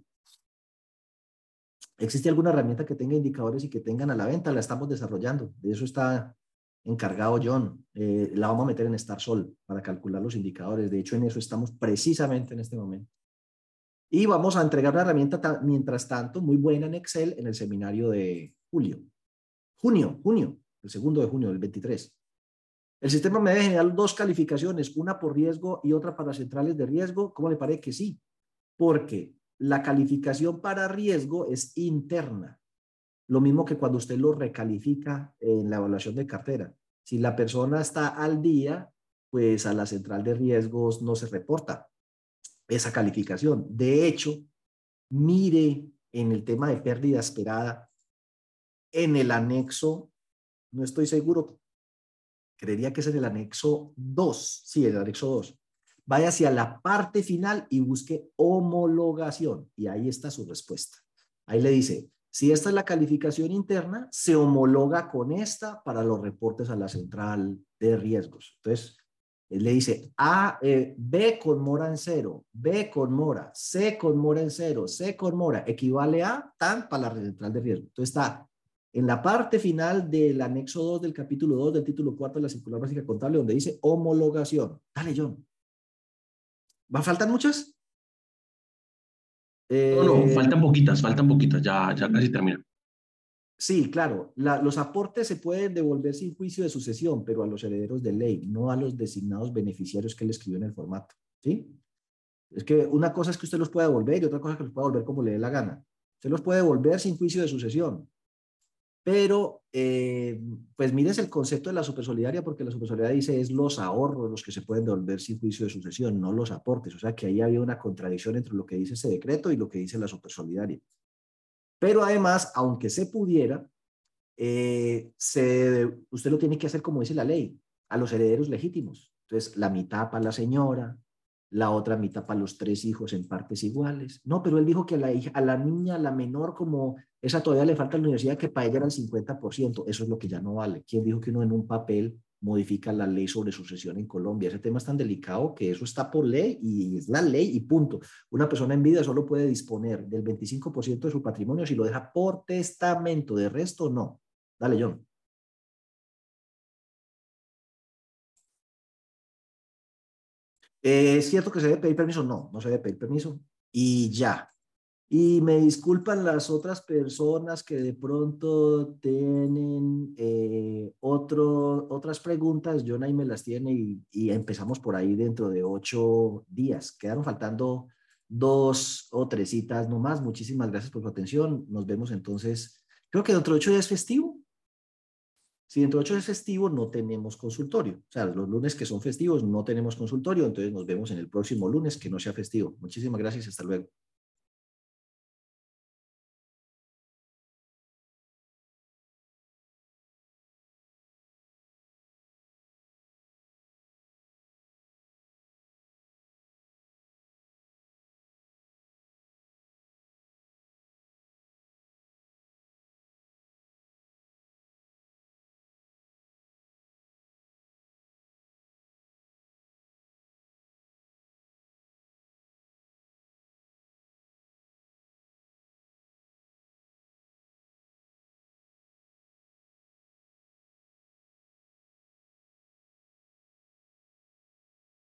¿Existe alguna herramienta que tenga indicadores y que tengan a la venta? La estamos desarrollando. De eso está encargado John. Eh, la vamos a meter en StarSol para calcular los indicadores. De hecho, en eso estamos precisamente en este momento. Y vamos a entregar una herramienta, mientras tanto, muy buena en Excel en el seminario de julio. Junio, junio, el segundo de junio del 23. El sistema me debe generar dos calificaciones, una por riesgo y otra para centrales de riesgo. ¿Cómo le parece que sí? Porque la calificación para riesgo es interna. Lo mismo que cuando usted lo recalifica en la evaluación de cartera. Si la persona está al día, pues a la central de riesgos no se reporta esa calificación. De hecho, mire en el tema de pérdida esperada, en el anexo, no estoy seguro, creería que es en el anexo 2, sí, el anexo 2. Vaya hacia la parte final y busque homologación y ahí está su respuesta. Ahí le dice, si esta es la calificación interna, se homologa con esta para los reportes a la central de riesgos. Entonces, él le dice A, eh, B con mora en cero, B con mora, C con mora en cero, C con mora, equivale a tan para la central de riesgo. Entonces está en la parte final del anexo 2 del capítulo 2 del título 4 de la circular básica contable, donde dice homologación. Dale, John. ¿Va faltan muchas? no, no, eh, faltan poquitas, faltan poquitas, ya, ya casi termina. Sí, claro. los aportes se pueden devolver sin juicio de sucesión, pero a los herederos de ley, no a los designados beneficiarios que él escribió en el formato. ¿Sí? Es que una cosa es que usted los pueda devolver y otra cosa es que los pueda devolver como le dé la gana. Usted los puede devolver sin juicio de sucesión, pero, eh, pues mires el concepto de la supersolidaria, porque la supersolidaria dice es los ahorros los que se pueden devolver sin juicio de sucesión, no los aportes. O sea que ahí había una contradicción entre lo que dice ese decreto y lo que dice la supersolidaria. Pero además, aunque se pudiera, eh, se, usted lo tiene que hacer como dice la ley, a los herederos legítimos. Entonces, la mitad para la señora, la otra mitad para los tres hijos en partes iguales. No, pero él dijo que a la, hija, a la niña, la menor, como esa todavía le falta a la universidad, que para ella era el 50%. Eso es lo que ya no vale. ¿Quién dijo que uno en un papel modifica la ley sobre sucesión en Colombia? Ese tema es tan delicado que eso está por ley y es la ley y punto. Una persona en vida solo puede disponer del 25% de su patrimonio si lo deja por testamento. De resto, no. Dale, John. ¿Es cierto que se debe pedir permiso? No, no se debe pedir permiso. Y ya. Y me disculpan las otras personas que de pronto tienen eh, otro, otras preguntas. Jonah me las tiene y, empezamos por ahí dentro de ocho días. Quedaron faltando dos o tres citas nomás. Muchísimas gracias por su atención. Nos vemos entonces. Creo que dentro de ocho días es festivo. Si dentro de ocho es festivo, no tenemos consultorio. O sea, los lunes que son festivos no tenemos consultorio. Entonces nos vemos en el próximo lunes que no sea festivo. Muchísimas gracias. Hasta luego.